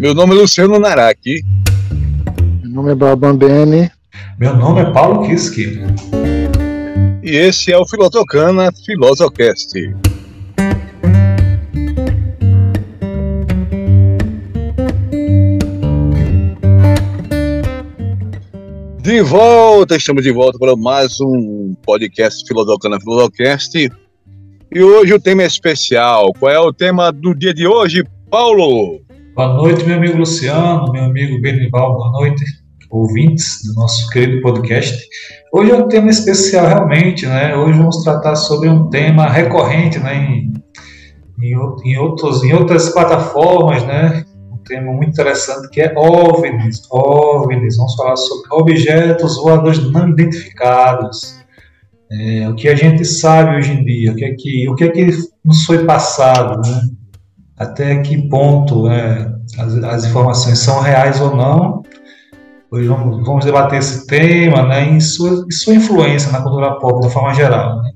Meu nome é Luciano Naraki. Meu nome é Babambene. Meu nome é Paulo Kiski. E esse é o Filotocana Filosocast. De volta, estamos de volta para mais um podcast Filosocana Filosocast. E hoje o tema é especial. Qual é o tema do dia de hoje, Paulo? Boa noite, meu amigo Luciano, meu amigo Benival, boa noite, ouvintes do nosso querido podcast. Hoje é um tema especial, realmente, né? Hoje vamos tratar sobre um tema recorrente, né? Em, em, em, outros, em outras plataformas, né? Um tema muito interessante que é OVNIs. OVNIs, vamos falar sobre objetos voadores não identificados. É, o que a gente sabe hoje em dia, o que é que, o que, é que nos foi passado, né? Até que ponto né, as, as, informações são reais ou não. Hoje vamos, vamos debater esse tema né, e, sua, sua influência na cultura pop de forma geral. Né?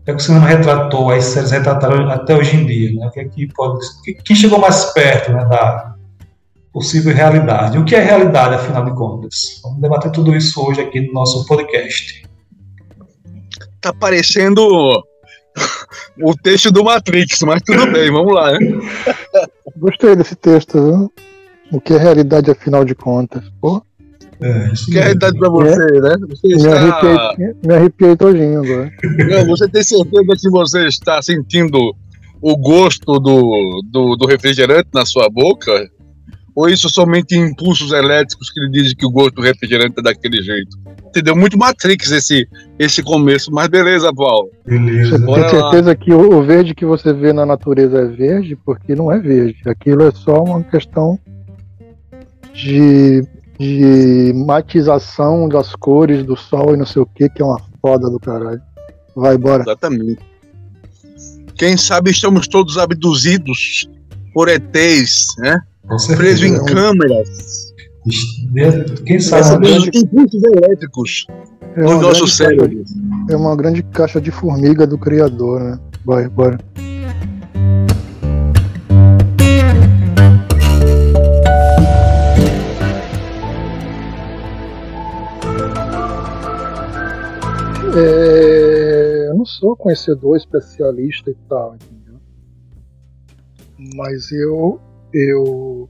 O que, é que o cinema retratou, as séries retrataram até hoje em dia? Né? O que é que pode, quem chegou mais perto né, da possível realidade? O que é realidade, afinal de contas? Vamos debater tudo isso hoje aqui no nosso podcast. Tá parecendo o texto do Matrix, mas tudo bem, vamos lá, né? Gostei desse texto, viu? O que é realidade, afinal de contas? Pô. É, o que é realidade pra você, é. né? Você me, está... arrepiei, me arrepiei todinho agora. Não, você tem certeza que você está sentindo o gosto do, do, do refrigerante na sua boca? Ou isso somente impulsos elétricos que lhe dizem que o gosto do refrigerante é daquele jeito? Entendeu? Muito Matrix esse, esse começo, mas beleza, Paulo. Beleza. Você tem certeza lá. que o, verde que você vê na natureza é verde? Porque não é verde. Aquilo é só uma questão de, de matização das cores do sol e não sei o que, que é uma foda do caralho. Vai embora. Exatamente. Quem sabe estamos todos abduzidos por ETs, né? Preso em câmeras. Quem sabe? impulsos elétricos é no nosso cérebro. É uma grande caixa de formiga do Criador, né? Vai, bora. É, eu não sou conhecedor especialista e tal, entendeu? Mas eu eu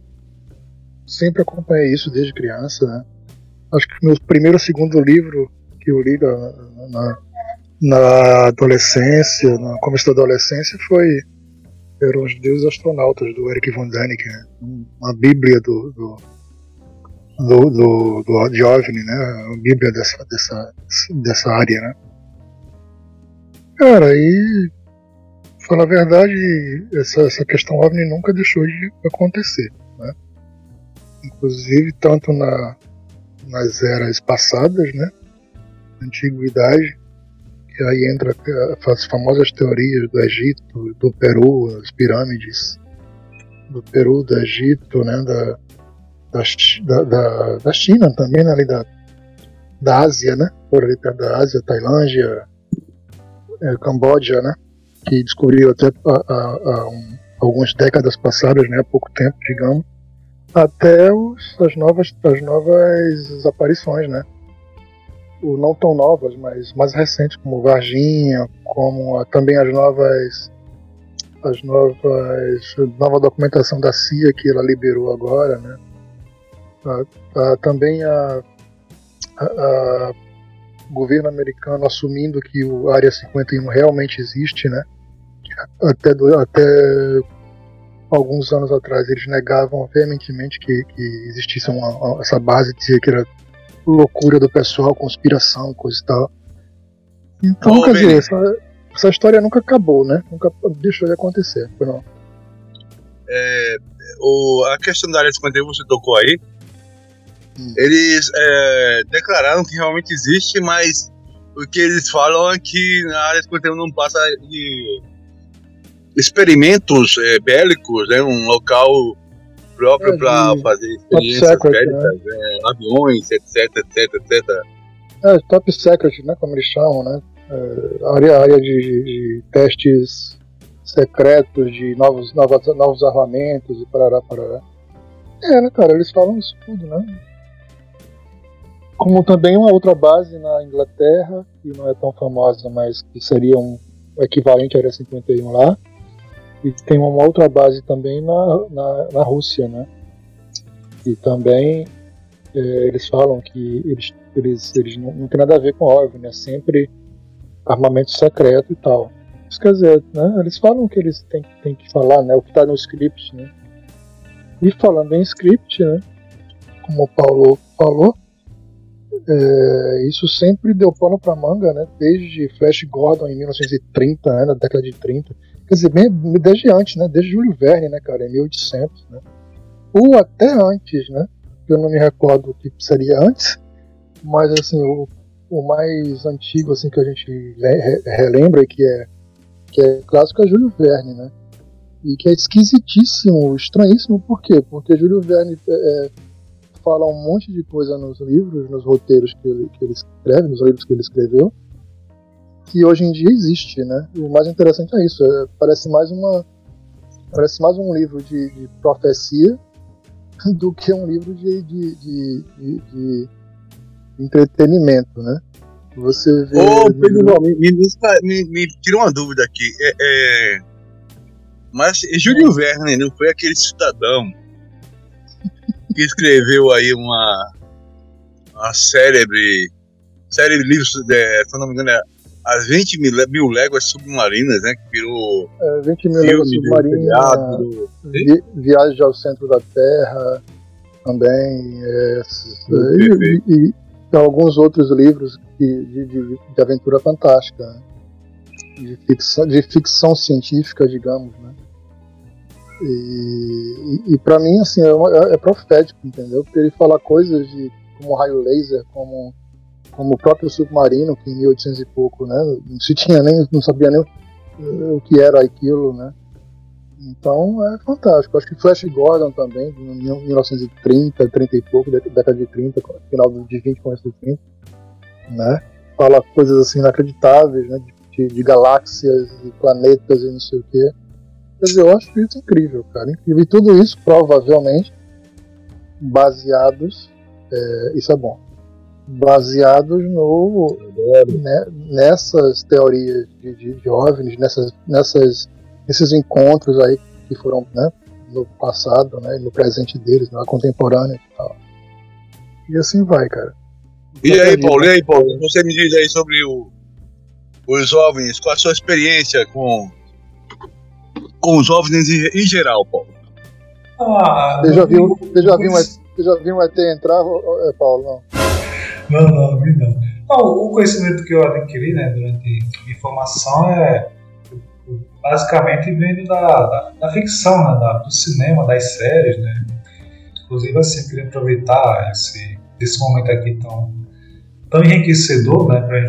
sempre acompanhei isso desde criança, né? Acho que meu primeiro segundo livro que eu li na, na, na adolescência, no começo da adolescência, foi eram os Deuses Astronautas do Eric von Däniken, né? uma bíblia do, do, do, do, do de OVNI, né? Uma bíblia dessa, dessa, dessa área, né? Cara, e falar a verdade, essa, essa questão OVNI nunca deixou de acontecer. Né? Inclusive, tanto na, nas eras passadas, né? Antiguidade, que aí entra as famosas teorias do Egito, do Peru, as pirâmides do Peru, do Egito, né? Da, da, da, da China também, né? Ali da, da Ásia, né? Por ali perto da Ásia, Tailândia, é, Camboja, né? Que descobriu até um, algumas décadas passadas, né, há pouco tempo, digamos, até os, as novas as novas aparições, né? O não tão novas, mas mais recentes, como Varginha, como a, também as novas as novas nova documentação da CIA que ela liberou agora, né? A, a, também a, a, governo americano assumindo que o Área 51 realmente existe, né? Até, até alguns anos atrás eles negavam veementemente que, que existisse uma, uma, essa base, dizia que era loucura do pessoal, conspiração, coisa e tal. Então, quer dizer, essa, essa, história nunca acabou, né? Nunca deixou de acontecer, não. É, o, a questão da área 51 você tocou aí. Hum. Eles é, declararam que realmente existe, mas o que eles falam é que na área 51 não passa de experimentos é, bélicos, né? Um local próprio é, para fazer experiências secret, bélicas, né? aviões, etc, etc, etc. É, top secret, né? Como eles chamam, né? É, área, área de, de, testes secretos de novos, novos, novos armamentos e parará, parará. É, né, cara, eles falam isso tudo, né? Como também uma outra base na Inglaterra, que não é tão famosa, mas que seria um equivalente à Área 51 lá. E tem uma outra base também na, na, na Rússia, né? E também é, eles falam que eles, eles, eles não, não tem nada a ver com OVNI, é sempre armamento secreto e tal. Isso quer dizer, né, eles falam que eles têm, têm que falar, né, o que está no script, né. E falando em script, né, como o Paulo falou, é, isso sempre deu pano para manga, né, desde Flash Gordon em 1930, né, na década de 30. Quer dizer, bem, desde antes, né, desde Júlio Verne, né, cara, em 1800, né. Ou até antes, né, eu não me recordo o que seria antes, mas assim, o, o mais antigo assim que a gente relembra que é que é clássico é Júlio Verne, né? E que é esquisitíssimo, estranhíssimo, por quê? Porque Júlio Verne é, é, fala um monte de coisa nos livros, nos roteiros que ele, que ele escreve, nos livros que ele escreveu, que hoje em dia existe, né? O mais interessante é isso, é, parece mais uma parece mais um livro de, de profecia do que um livro de, de, de, entretenimento, né? Você vê. Ô, Pedro, me, me, me, tira uma dúvida aqui. É, é... Mas Júlio Verne não foi aquele cidadão que escreveu aí uma, uma célebre de livros, de, se não me engano, é As 20 mil, mil Léguas Submarinas, né? Que virou. É, 20 mil Léguas Submarinas. Vi, Viagem ao Centro da Terra também. É, e, e, e alguns outros livros de, de, de, de aventura fantástica, né? de, ficção, de ficção científica, digamos, né? E, e, e para mim, assim, é, é, é, profético, entendeu? Porque ele fala coisas de, como raio laser, como, como o próprio submarino, que em 1800 e pouco, né? Não se tinha nem, não sabia nem o, que era aquilo, né? Então é fantástico. Acho que Flash Gordon também, em 1930, 30 e pouco, década de 30, final de 20, começo de 30 né? Fala coisas assim inacreditáveis, né? De, de, galáxias e planetas e não sei o quê. Quer dizer, eu acho isso incrível, cara. Incrível. E tudo isso, provavelmente, baseados. É, isso é bom. Baseados no, né, nessas teorias de, de, de OVNIs, nessas, nessas, nesses encontros aí que foram né, no passado, né, no presente deles, na contemporânea e tal. E assim vai, cara. E aí, Paulo, e aí, Paulo, você me diz aí sobre o, os OVNIs, qual a sua experiência com, com os OVNIs em, em geral, Paulo? Ah, você, já viu, você, já viu, você já viu um ET entrar, é, Paulo? Não, não, não, vi não. não. O conhecimento que eu adquiri né, durante a formação é basicamente vindo da, da, da ficção, né, da, do cinema, das séries, né? Inclusive, assim, queria aproveitar esse, esse momento aqui tão tão enriquecedor né, para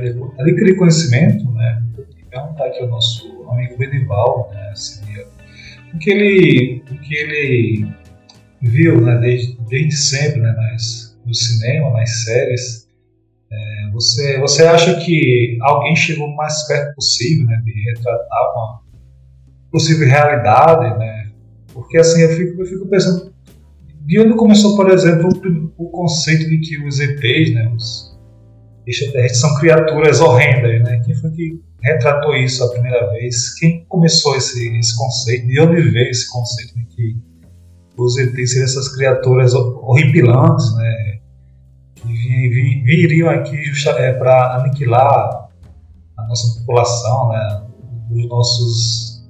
adquirir conhecimento, né, e perguntar aqui ao nosso amigo Benival, né, seria o que ele, o que ele viu né, desde, desde sempre né, nas, no cinema, nas séries. É, você, você acha que alguém chegou o mais perto possível né, de retratar uma possível realidade? Né? Porque assim, eu fico, eu fico pensando, de onde começou, por exemplo, o, o conceito de que os ETs, né, os, extraterrestres são criaturas horrendas, né? Quem foi que retratou isso a primeira vez? Quem começou esse, esse conceito? De onde veio esse conceito de que os ETs seriam essas criaturas horripilantes, né? Viriam aqui é, para aniquilar a nossa população, né? Os nossos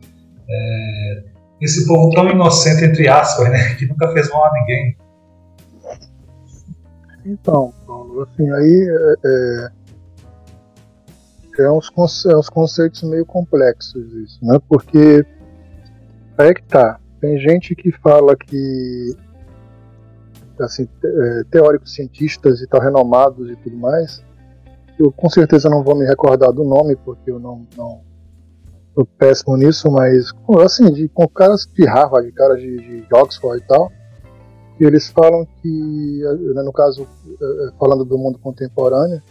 é, esse povo tão inocente entre aspas, né? Que nunca fez mal a ninguém. Então, Assim, aí é, é, é, uns, é uns conceitos meio complexos isso, né? Porque é que tá. Tem gente que fala que assim, é, teóricos cientistas e tal, renomados e tudo mais. Eu com certeza não vou me recordar do nome, porque eu não, não sou péssimo nisso, mas assim, de, com caras de Harvard, caras de, de Oxford e tal, e eles falam que, né, no caso, eh, falando do mundo contemporâneo,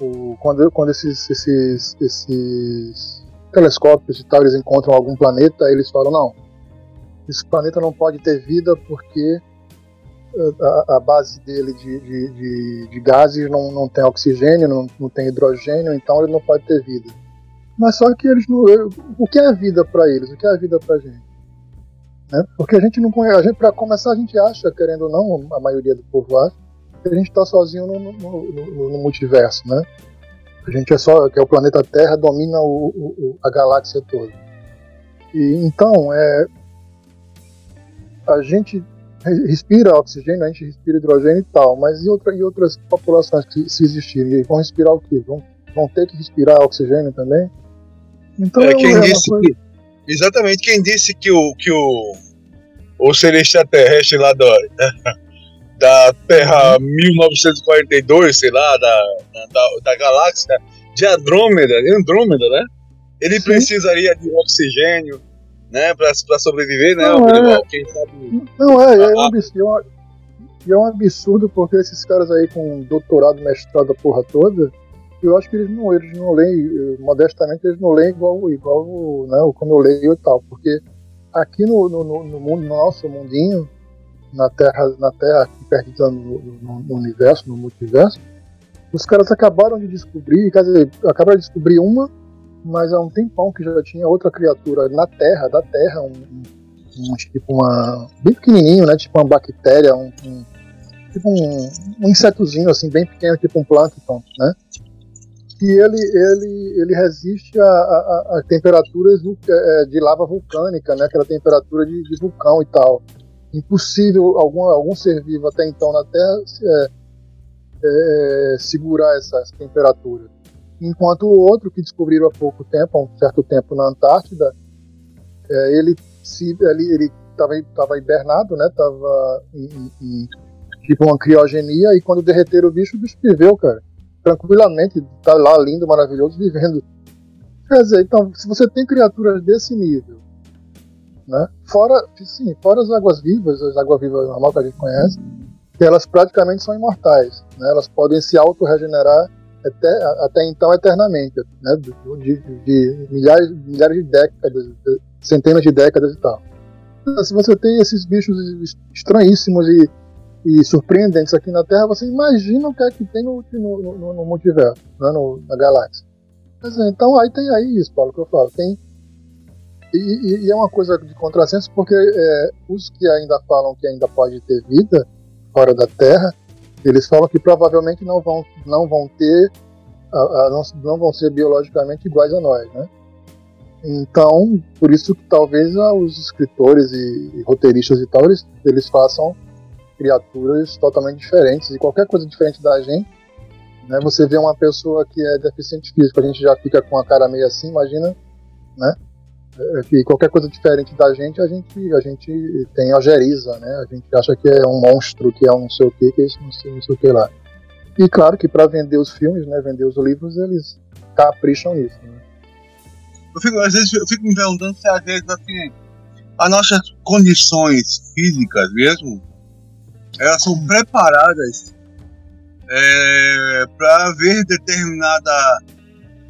o, quando, quando esses, esses, esses telescópios e tal eles encontram algum planeta, eles falam: não, esse planeta não pode ter vida porque a, a base dele de, de, de, de, gases não, não tem oxigênio, não, não tem hidrogênio, então ele não pode ter vida. Mas só que eles não. O que é a vida para eles? O que é a vida para gente? Né? Porque a gente não conhece. Para começar, a gente acha, querendo ou não, a maioria do povo acha, que a gente está sozinho no, no, no, no, multiverso, né? A gente é só. que é o planeta Terra domina o, o, a galáxia toda. E, então, é, a gente respira oxigênio, a gente respira hidrogênio e tal, mas e, outra, e outras populações que se existirem vão respirar o quê? Vão, vão ter que respirar oxigênio também? Então é, quem é disse coisa... que, exatamente quem disse que o que o o ser extraterrestre lá da da Terra 1942, uhum. sei lá, da, da, da galáxia de Andrômeda, Andrômeda, né? Ele Sim. precisaria de oxigênio, né, para sobreviver, né? Não, é, Quem sabe, não é, é, um absurdo, é um absurdo porque esses caras aí com doutorado, mestrado, a porra toda, eu acho que eles não, eles não leem, modestamente, eles não leem igual, igual né, como eu leio e tal, porque aqui no, no, no mundo, no nosso mundinho, na Terra, na Terra aqui perdida no, no, no, universo, no multiverso, os caras acabaram de descobrir, quer dizer, acabaram de descobrir uma mas há um tempão que já tinha outra criatura na Terra, da Terra, um, um, um tipo uma. bem pequenininho, né? Tipo uma bactéria, um, um tipo um, insetozinho assim, bem pequeno, tipo um plâncton, né? E ele, ele, ele resiste a, a, a temperaturas é, de lava vulcânica, né? Aquela temperatura de, de vulcão e tal. Impossível algum, algum ser vivo até então na Terra é, é, segurar essa, essa temperatura enquanto o outro que descobriram há pouco tempo, há um certo tempo na Antártida, é, ele se ele estava hibernado, né? Tava em, em, tipo uma criogenia e quando derreteram o bicho, o bicho viveu, cara, tranquilamente, tá lá lindo, maravilhoso, vivendo. Quer dizer, então, se você tem criaturas desse nível, né? Fora, sim, fora as águas vivas, as águas vivas normal que a gente conhece, elas praticamente são imortais, né? Elas podem se auto-regenerar até, até então eternamente, né? De, de, de, milhares, milhares de décadas, de, centenas de décadas e tal. Então, se você tem esses bichos estranhíssimos e, e surpreendentes aqui na Terra, você imagina o que é que tem no, no, no, no multiverso, né? no, na galáxia. Mas, então aí tem aí isso, Paulo, que eu falo. Tem, e, e, é uma coisa de contrassenso, porque é, os que ainda falam que ainda pode ter vida fora da Terra eles falam que provavelmente não vão, não vão ter, a, a, não, não, vão ser biologicamente iguais a nós, né? Então, por isso que talvez ah, os escritores e, e roteiristas e tal, eles, eles façam criaturas totalmente diferentes e qualquer coisa diferente da gente, né? Você vê uma pessoa que é deficiente físico, a gente já fica com a cara meio assim, imagina, né? É, que qualquer coisa diferente da gente, a gente, a gente tem ojeriza, né? A gente acha que é um monstro, que é um não sei o que, que é isso, não sei, não sei o que lá. E claro que para vender os filmes, né, vender os livros, eles capricham nisso. Né? Eu fico, às vezes eu fico me perguntando se às vezes assim, as nossas condições físicas mesmo, elas são preparadas é, para ver determinada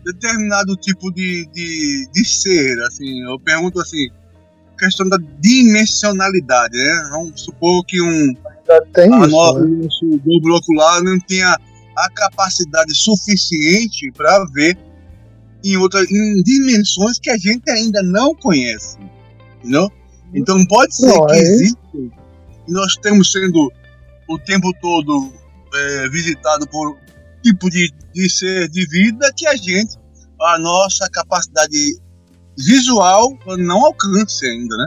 determinado tipo de, de, de ser, assim, eu pergunto assim, questão da dimensionalidade, né? Vamos supor que um tem a isso, no, né? nosso globo ocular não tenha a capacidade suficiente para ver em outras em dimensões que a gente ainda não conhece, entendeu? Então pode ser não, que é nós estamos sendo o tempo todo é, visitado por tipo de, de ser de vida que a gente, a nossa capacidade visual não alcance ainda, né?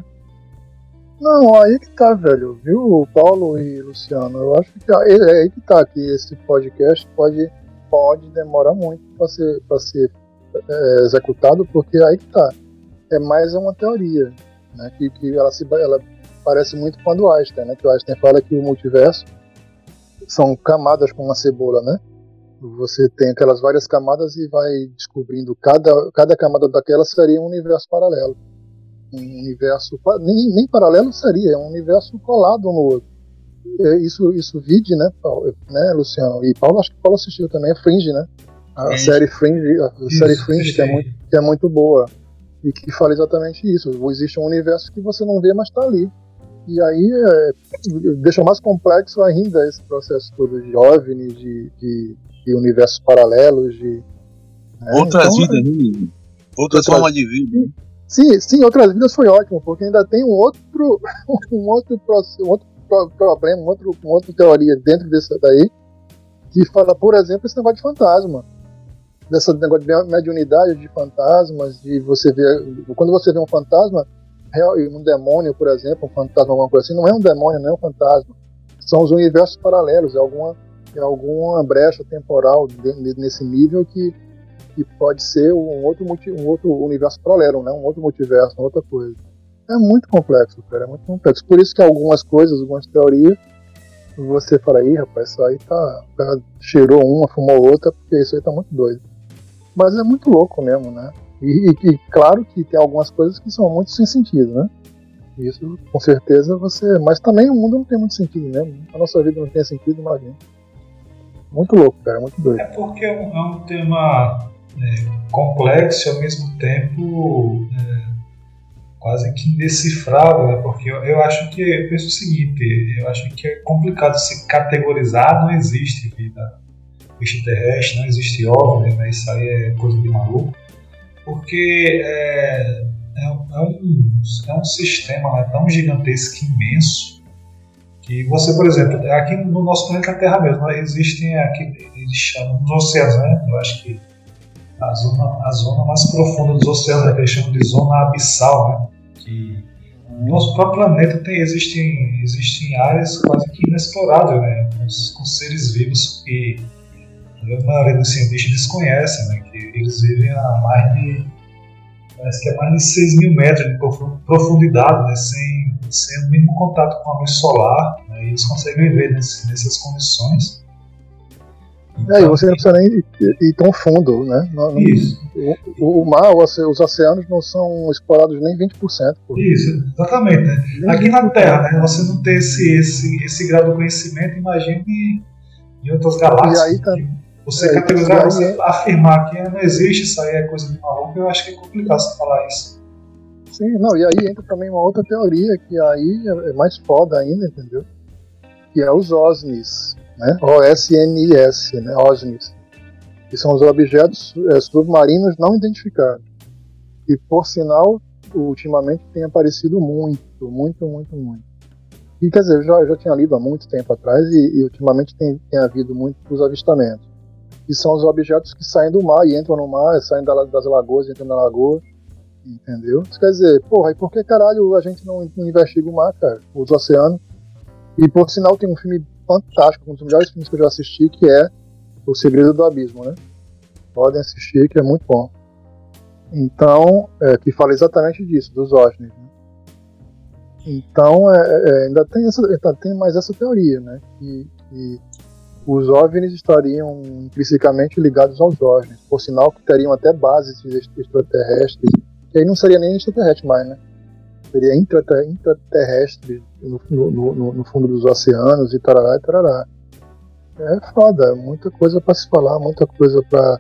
Não, aí que tá, velho, viu, Paulo e Luciano? Eu acho que é, é aí que tá, que esse podcast pode, pode demorar muito para ser, pra ser é, executado, porque aí que tá. É mais uma teoria, né? Que, que ela, se, ela parece muito com a do Einstein, né? Que o Einstein fala que o multiverso são camadas com uma cebola, né? Você tem aquelas várias camadas e vai descobrindo cada, cada camada daquela seria um universo paralelo. Um universo nem, nem paralelo seria, é um universo colado um no outro. Isso, isso vide, né, Paulo, né, Luciano? E Paulo, acho que Paulo assistiu também, é Fringe, né? A série Fringe, a isso, série Fringe que é, muito, que é muito boa e que fala exatamente isso. Existe um universo que você não vê, mas está ali. E aí é, deixa mais complexo ainda esse processo todo de OVNI, de, de, de universos paralelos, de. Né? Outras então, vidas, né? Outra forma de vida. Sim, sim, outras vidas foi ótimo, porque ainda tem um outro, um outro, um outro problema, um outro, uma outra teoria dentro desse daí, que fala, por exemplo, esse negócio de fantasma. Dessa negócio de mediunidade de fantasmas, de você ver. Quando você vê um fantasma, um demônio, por exemplo, um fantasma, alguma coisa assim, não é um demônio, não é um fantasma. São os universos paralelos, é alguma, alguma brecha temporal nesse nível que, que pode ser um outro, um outro universo paralelo, né? um outro multiverso, uma outra coisa. É muito complexo, cara, é muito complexo. Por isso que algumas coisas, algumas teorias, você fala, aí, rapaz, isso aí tá. cheirou uma, fumou outra, porque isso aí tá muito doido. Mas é muito louco mesmo, né? E, e, claro que tem algumas coisas que são muito sem sentido, né? Isso, com certeza, você. Mas também o mundo não tem muito sentido mesmo. A nossa vida não tem sentido, imagina. Muito louco, cara, muito doido. É porque é um, é um tema é, complexo e ao mesmo tempo é, quase que indecifrável, né? Porque eu, eu, acho que. Eu penso o seguinte: eu acho que é complicado se categorizar, não existe vida extraterrestre, não existe OVNI, né? Isso aí é coisa de maluco porque é, é, um, é um sistema né, tão gigantesco, imenso, que você, por exemplo, aqui no nosso planeta Terra mesmo, né, existem aqui, eles chamam os oceanos, né? Eu acho que a zona, a zona mais profunda dos oceanos, né, que eles chamam de zona abissal, né? Que no nosso próprio planeta tem, existem, existem áreas quase que inexploráveis, né? Com, com seres vivos que a maioria dos cientistas desconhecem, né? Que eles vivem a mais de. Parece que é mais de 6 mil metros de profundidade, né? Sem, sem o mínimo contato com a luz solar, né? eles conseguem viver nesse, nessas condições. Então, é, e você não precisa nem ir, ir tão fundo, né? Não, isso. O, o, mar, os oceanos não são explorados nem 20%. Por isso, exatamente. Né? Aqui na Terra, né, você não ter esse, esse, esse grau de conhecimento, imagine em outras galáxias. E aí, tá, você é, categorizar, você afirmar que não existe, isso aí é coisa de maluco, eu acho que é complicado você falar isso. Sim, não, e aí entra também uma outra teoria que aí é mais foda ainda, entendeu? Que é os OSNIs, né? O-S-N-I-S, né? OSNIs. Que são os objetos é, submarinos não identificados. E, por sinal, ultimamente tem aparecido muito, muito, muito, muito. E quer dizer, eu já, já tinha lido há muito tempo atrás e, e ultimamente tem, tem havido muitos avistamentos que são os objetos que saem do mar e entram no mar, saem das lagoas e entram na lagoa. Entendeu? Isso quer dizer, porra, e por que caralho a gente não, investiga o mar, cara? Os oceanos. E por sinal tem um filme fantástico, um dos melhores filmes que eu já assisti, que é O Segredo do Abismo, né? Podem assistir, que é muito bom. Então, é, que fala exatamente disso, dos OVNIs. Né? Então, é, é, ainda, tem essa, tem mais essa teoria, né? Que, que os OVNIs estariam intrinsecamente ligados aos OVNIs, por sinal que teriam até bases extraterrestres, que aí não seria nem extraterrestre mais, né? Seria intraterrestre no, no, no, no, fundo dos oceanos e tarará e tarará. É foda, muita coisa para se falar, muita coisa para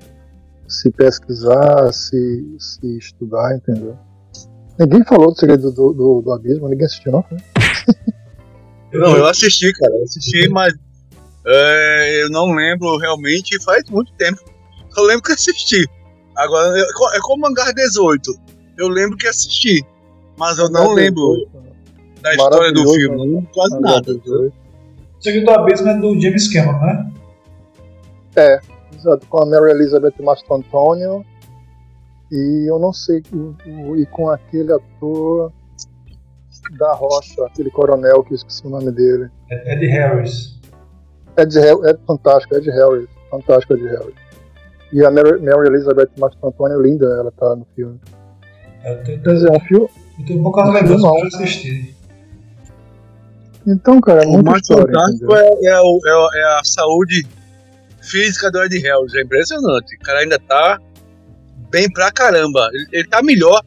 se pesquisar, se, se estudar, entendeu? Ninguém falou do segredo do, do, do abismo, ninguém assistiu, não? Foi? Não, eu assisti, cara. Eu assisti, mas é, eu não lembro realmente, faz muito tempo. Eu lembro que assisti. Agora, é como Hangar 18. Eu lembro que assisti. Mas eu não lembro da história do filme. Não lembro quase nada. O Segredo do Abismo é do James Cameron, né? É, exato. Com a Mary Elizabeth Mastro Antônio. E eu não sei. E com aquele ator da Rocha, aquele coronel que eu esqueci o nome dele. É Ed Harris. Ed, é fantástico, Ed Harris, fantástico Ed Harris. E a Mary, Mary Elizabeth Mastro Antônio, linda, ela tá no filme. É, é um filme. Eu tenho um lembranças pra assistir. Então, cara, é muito O mais fantástico é, é, o, é, é, a saúde física do Ed Harris, é impressionante. O cara ainda tá bem pra caramba. Ele, ele tá melhor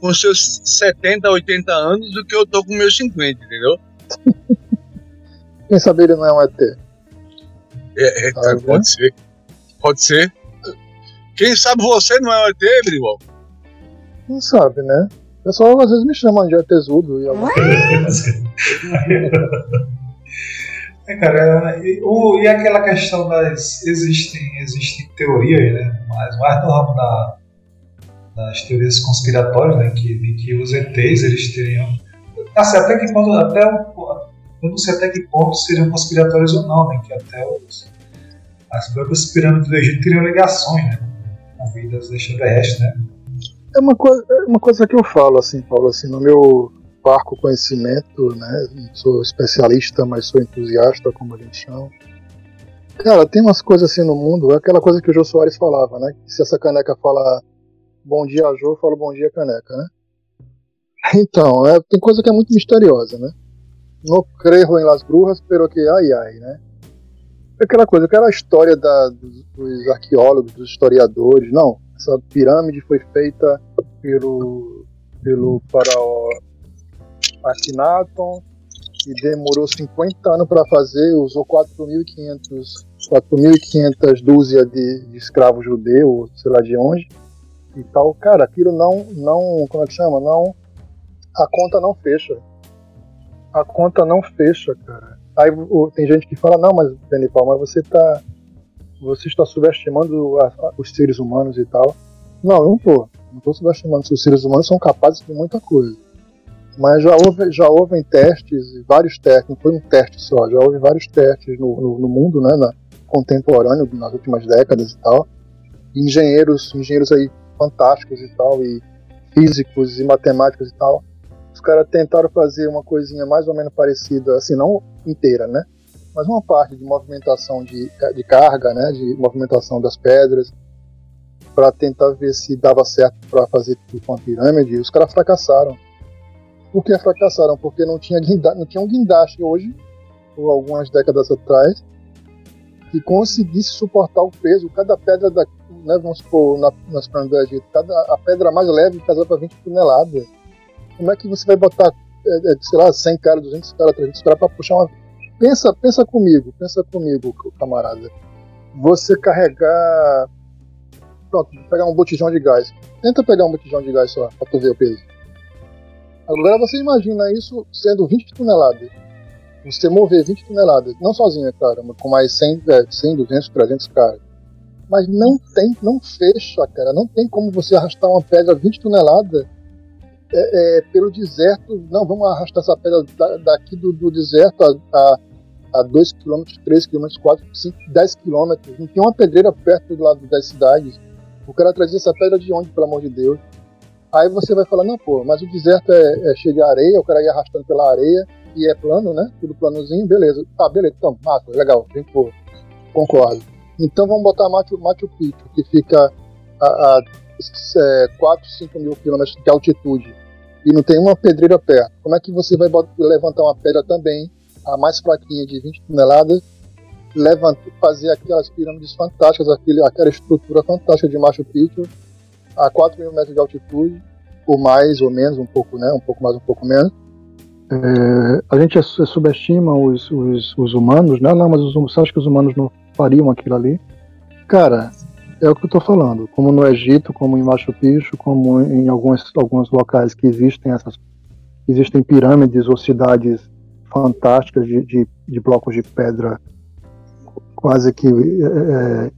com seus 70, 80 anos do que eu tô com meus 50, entendeu? Quem sabe ele não é um ET? É, é, tá, pode ser. Pode ser. Quem sabe você não é o ET, Brival? Não sabe, né? O pessoal às vezes me chama de tesudo e alguma É, cara, e, o, e aquela questão das. Existem, existem teorias, né? Mas mais no ramo da, das teorias conspiratórias, né? Que, de que os ETs eles teriam. Assim, até que ponto. Até, eu não sei até que ponto seriam conspiratórios ou não, né? Que até os, as próprias pirâmides do Egito teriam ligações, né? Com vidas extraterrestres, né? É uma, coisa, é uma coisa que eu falo, assim, Paulo, assim, no meu parco conhecimento, né? Não sou especialista, mas sou entusiasta, como a gente chama. Cara, tem umas coisas assim no mundo, é aquela coisa que o Jô Soares falava, né? Se essa caneca fala bom dia, Jô, eu falo bom dia, caneca, né? Então, é, tem coisa que é muito misteriosa, né? No creio em las brujas, pero que ai ai, né? Aquela coisa, aquela história da, dos, dos arqueólogos, dos historiadores, não, essa pirâmide foi feita pelo, pelo faraó Akhenaton e demorou 50 anos para fazer, usou 4.500 4.500 dúzia de, de escravos judeus, sei lá de onde, e tal. Cara, aquilo não, não, como é que chama? Não, a conta não fecha. A conta não fecha, cara. Aí tem gente que fala, não, mas Benipal, mas você tá, você está subestimando a, a, os seres humanos e tal. Não, eu não tô. Não tô subestimando. Os seres humanos são capazes de muita coisa. Mas já houve, já houve testes, vários testes, não foi um teste só, já houve vários testes no, no, no mundo, né, na, contemporâneo, nas últimas décadas e tal. engenheiros, engenheiros aí fantásticos e tal, e físicos e matemáticos e tal. Os caras tentaram fazer uma coisinha mais ou menos parecida, assim, não inteira, né? Mas uma parte de movimentação de, de carga, né? De movimentação das pedras, para tentar ver se dava certo para fazer tipo uma pirâmide. Os caras fracassaram por que fracassaram? Porque não tinha, guinda, não tinha um guindaste hoje, ou algumas décadas atrás, que conseguisse suportar o peso. Cada pedra, da, né, vamos supor, na, nas pirâmides do Egito, a pedra mais leve pesava para 20 toneladas. Como é que você vai botar, é, é, sei lá, 100 caras, 200 caras, 300 caras para puxar uma. Pensa, pensa comigo, pensa comigo, camarada. Você carregar. Pronto, pegar um botijão de gás. Tenta pegar um botijão de gás só, para tu ver o peso. Agora você imagina isso sendo 20 toneladas. Você mover 20 toneladas, não sozinho, é claro, mas com mais 100, 100 200, 300 caras. Mas não tem, não fecha, cara. Não tem como você arrastar uma pedra 20 toneladas é, é, pelo deserto. Não, vamos arrastar essa pedra da, daqui do, do, deserto a, a, a 2 km, 3 km, 4, 5, 10 km. Não tem uma pedreira perto do lado das cidades. O cara trazia essa pedra de onde, pelo amor de Deus? Aí você vai falar, não, pô, mas o deserto é, é cheio de areia, o cara ia arrastando pela areia e é plano, né? Tudo planozinho, beleza. Tá, beleza, então, massa, legal, vem pô, concordo. Então vamos botar Machu, Machu Picchu, que fica a, a é, 4, 5 mil quilômetros de altitude e não tem uma pedreira perto. Como é que você vai levantar uma pedra também, a mais fraquinha de 20 toneladas, levanta, fazer aquelas pirâmides fantásticas, aquele, aquela estrutura fantástica de Machu Picchu, a 4 mil metros de altitude, ou mais ou menos, um pouco, né? Um pouco mais, um pouco menos. É, a gente subestima os, os, os, humanos, né? Não, mas os, você acha que os humanos não fariam aquilo ali? Cara, é o que eu estou falando. Como no Egito, como em Machu Picchu, como em alguns, alguns locais que existem essas existem pirâmides ou cidades fantásticas de, de, de blocos de pedra quase que é,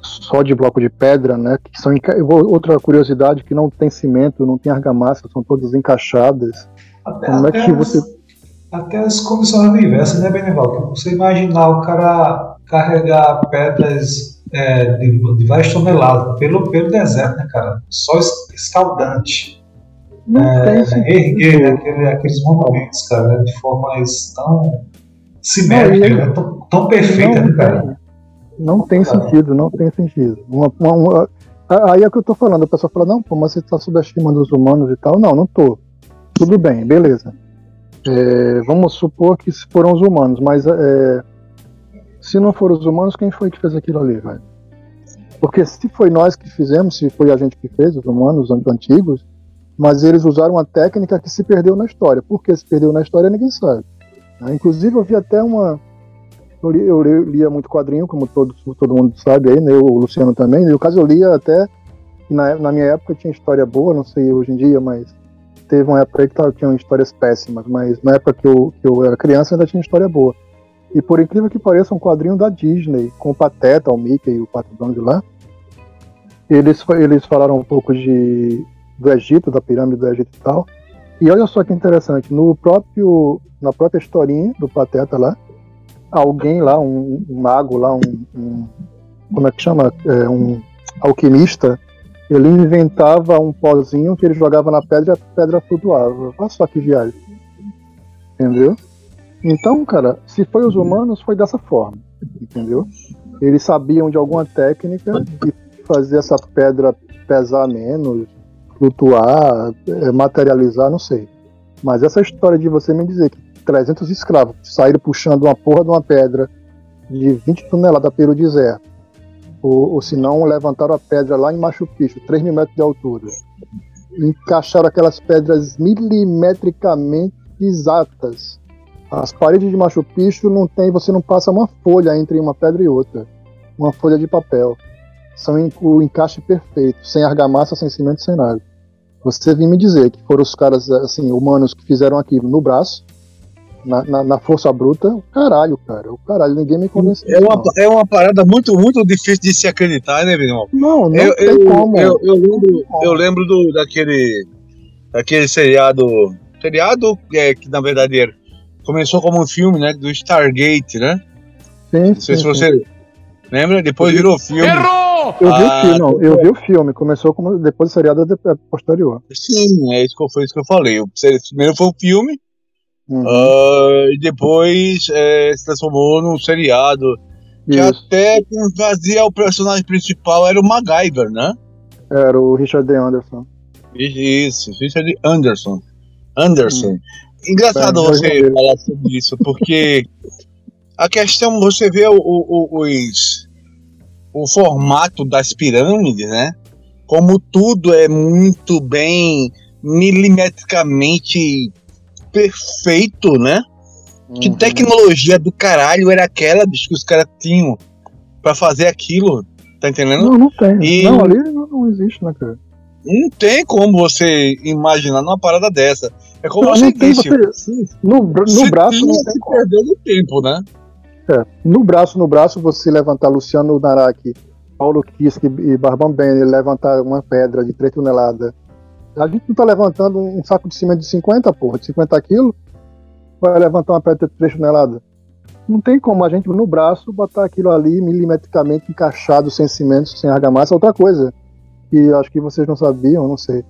só de bloco de pedra, né? Que são outra curiosidade que não tem cimento, não tem argamassa, são todas encaixadas. Até, Como é que você até as condições adversas, né, Benival? Você imaginar o cara carregar pedras é, de, de várias toneladas pelo, pelo deserto, né, cara? Só escaldante. Não é, tem erguer né, aquele, aqueles monumentos, cara, né, de formas tão simétricas, né, tão, tão perfeitas, né, cara? Não tem sentido, não tem sentido. Uma, uma, uma, aí é o que eu tô falando, a pessoa fala, não, pô, mas você tá subestimando os humanos e tal. Não, não tô. Tudo bem, beleza. É, vamos supor que foram os humanos, mas é, se não foram os humanos, quem foi que fez aquilo ali, velho? Porque se foi nós que fizemos, se foi a gente que fez, os humanos antigos, mas eles usaram uma técnica que se perdeu na história. Por que se perdeu na história, ninguém sabe. Inclusive, eu vi até uma, eu, li, eu lia muito quadrinho, como todo, todo mundo sabe aí, né? O Luciano também. No caso, eu lia até que na, na minha época tinha história boa, não sei hoje em dia, mas teve uma época que tava, tinha histórias péssimas, mas na época que eu, que eu era criança ainda tinha história boa. E por incrível que pareça, um quadrinho da Disney, com o Pateta, o Mickey e o Pato Donald lá, eles, eles falaram um pouco de, do Egito, da pirâmide do Egito e tal. E olha só que interessante, no próprio, na própria historinha do Pateta lá, alguém lá, um, um mago lá, um, um, como é que chama? É, um alquimista, ele inventava um pozinho que ele jogava na pedra e a pedra flutuava. Olha só que viagem. Entendeu? Então, cara, se foi os humanos, foi dessa forma. Entendeu? Eles sabiam de alguma técnica de fazer essa pedra pesar menos, flutuar, é, materializar, não sei. Mas essa história de você me dizer que 300 escravos saíram puxando uma porra de uma pedra de 20 toneladas pelo deserto, ou, ou se não, levantaram a pedra lá em Machu Picchu, 3 mil metros de altura, encaixaram aquelas pedras milimetricamente exatas. As paredes de Machu Picchu não tem, você não passa uma folha entre uma pedra e outra, uma folha de papel. São o encaixe perfeito, sem argamassa, sem cimento, sem nada. Você vem me dizer que foram os caras assim humanos que fizeram aquilo no braço, na, na, na, força bruta, caralho, cara. O caralho, ninguém me convenceu. É uma, é uma parada muito, muito difícil de se acreditar, né, Vinão? Não, não eu, tem eu, como. Eu, eu lembro, eu lembro do, daquele, daquele seriado. Seriado é, que na verdade era, começou como um filme, né? Do Stargate, né? Sim, não sei sim, se você sim. lembra, depois virou filme. Errou! Eu vi ah, o filme, não, eu vi o filme, começou como depois do seriado é posterior. Sim, é isso que foi isso que eu falei. O primeiro foi o filme, Uhum. Uh, e depois é, se transformou num seriado. Que Isso. até quem fazia o personagem principal era o MacGyver, né? Era o Richard Anderson. Isso, Richard Anderson. Anderson. Hum. Engraçado você falar sobre isso, porque a questão, você vê o, o, os, o formato das pirâmides, né? Como tudo é muito bem milimetricamente perfeito, né? Uhum. Que tecnologia do caralho era aquela, bicho, que os caras tinham pra fazer aquilo, tá entendendo? Não, não tem. E não, ali não, não, existe, né, cara? Não tem como você imaginar numa parada dessa. É como não, você não. Você, no, no braço não tem perdendo tempo, né? É, no braço, no braço, você levantar Luciano Naraki, Paulo Kiske e Barbam Ben levantar uma pedra de 3 toneladas a gente não tá levantando um saco de cimento de 50, porra, de 50 quilos, vai levantar uma pedra de 3 toneladas. Não tem como a gente, no braço, botar aquilo ali milimetricamente encaixado, sem cimento, sem argamassa. Outra coisa, que acho que vocês não sabiam, não sei,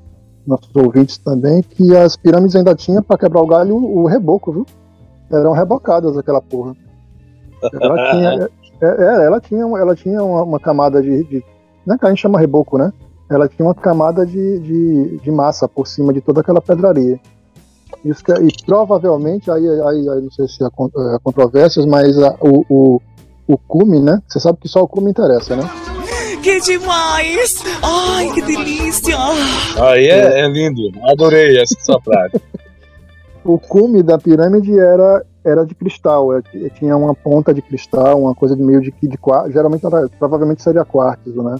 nossos ouvintes também, que as pirâmides ainda tinham para quebrar o galho o reboco, viu? Eram rebocadas aquela porra. Ela tinha, é, é, ela tinha, ela tinha uma, uma camada de, de. Né, que a gente chama reboco, né? ela tinha uma camada de, de, de massa por cima de toda aquela pedraria. Isso que, é, e provavelmente, aí, aí, aí não sei se há, há controvérsias, mas a, o, o, o cume, né? Você sabe que só o cume interessa, né? Que demais! Ai, que delícia! Aí é, é lindo, adorei essa sua frase. o cume da pirâmide era, era de cristal, é, tinha uma ponta de cristal, uma coisa de meio de, de, de geralmente era, provavelmente seria quartzo, né?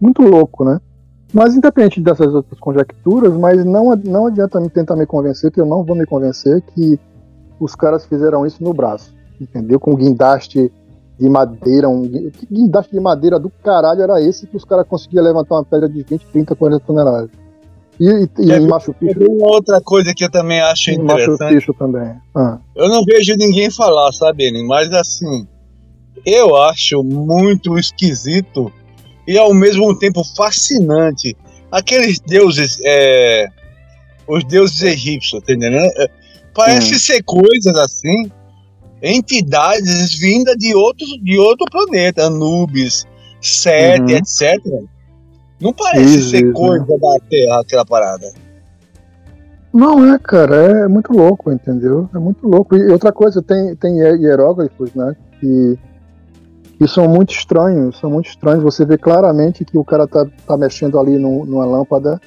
Muito louco, né? Mas independente dessas outras conjecturas, mas não, não adianta me tentar me convencer, que eu não vou me convencer que os caras fizeram isso no braço, entendeu? Com guindaste de madeira, um que guindaste de madeira do caralho era esse que os caras conseguiam levantar uma pedra de 20, 30, 40 toneladas. E, e, e em Machu Picchu. Uma outra coisa que eu também acho em interessante. Machu Picchu também. Ah. Eu não vejo ninguém falar, sabe, mas assim, eu acho muito esquisito e ao mesmo tempo fascinante. Aqueles deuses, é, os deuses egípcios, tá entendendo? É, parece ser coisas assim, entidades vindas de, outros, de outro planeta, Anubis, Sete, uhum. etc. Não parece isso, ser isso, coisa né? da Terra, aquela parada. Não é, cara, é muito louco, entendeu? É muito louco. E outra coisa, tem, tem hieróglifos, né? Que e são muito estranhos, são muito estranhos. Você vê claramente que o cara tá, tá mexendo ali no, numa lâmpada.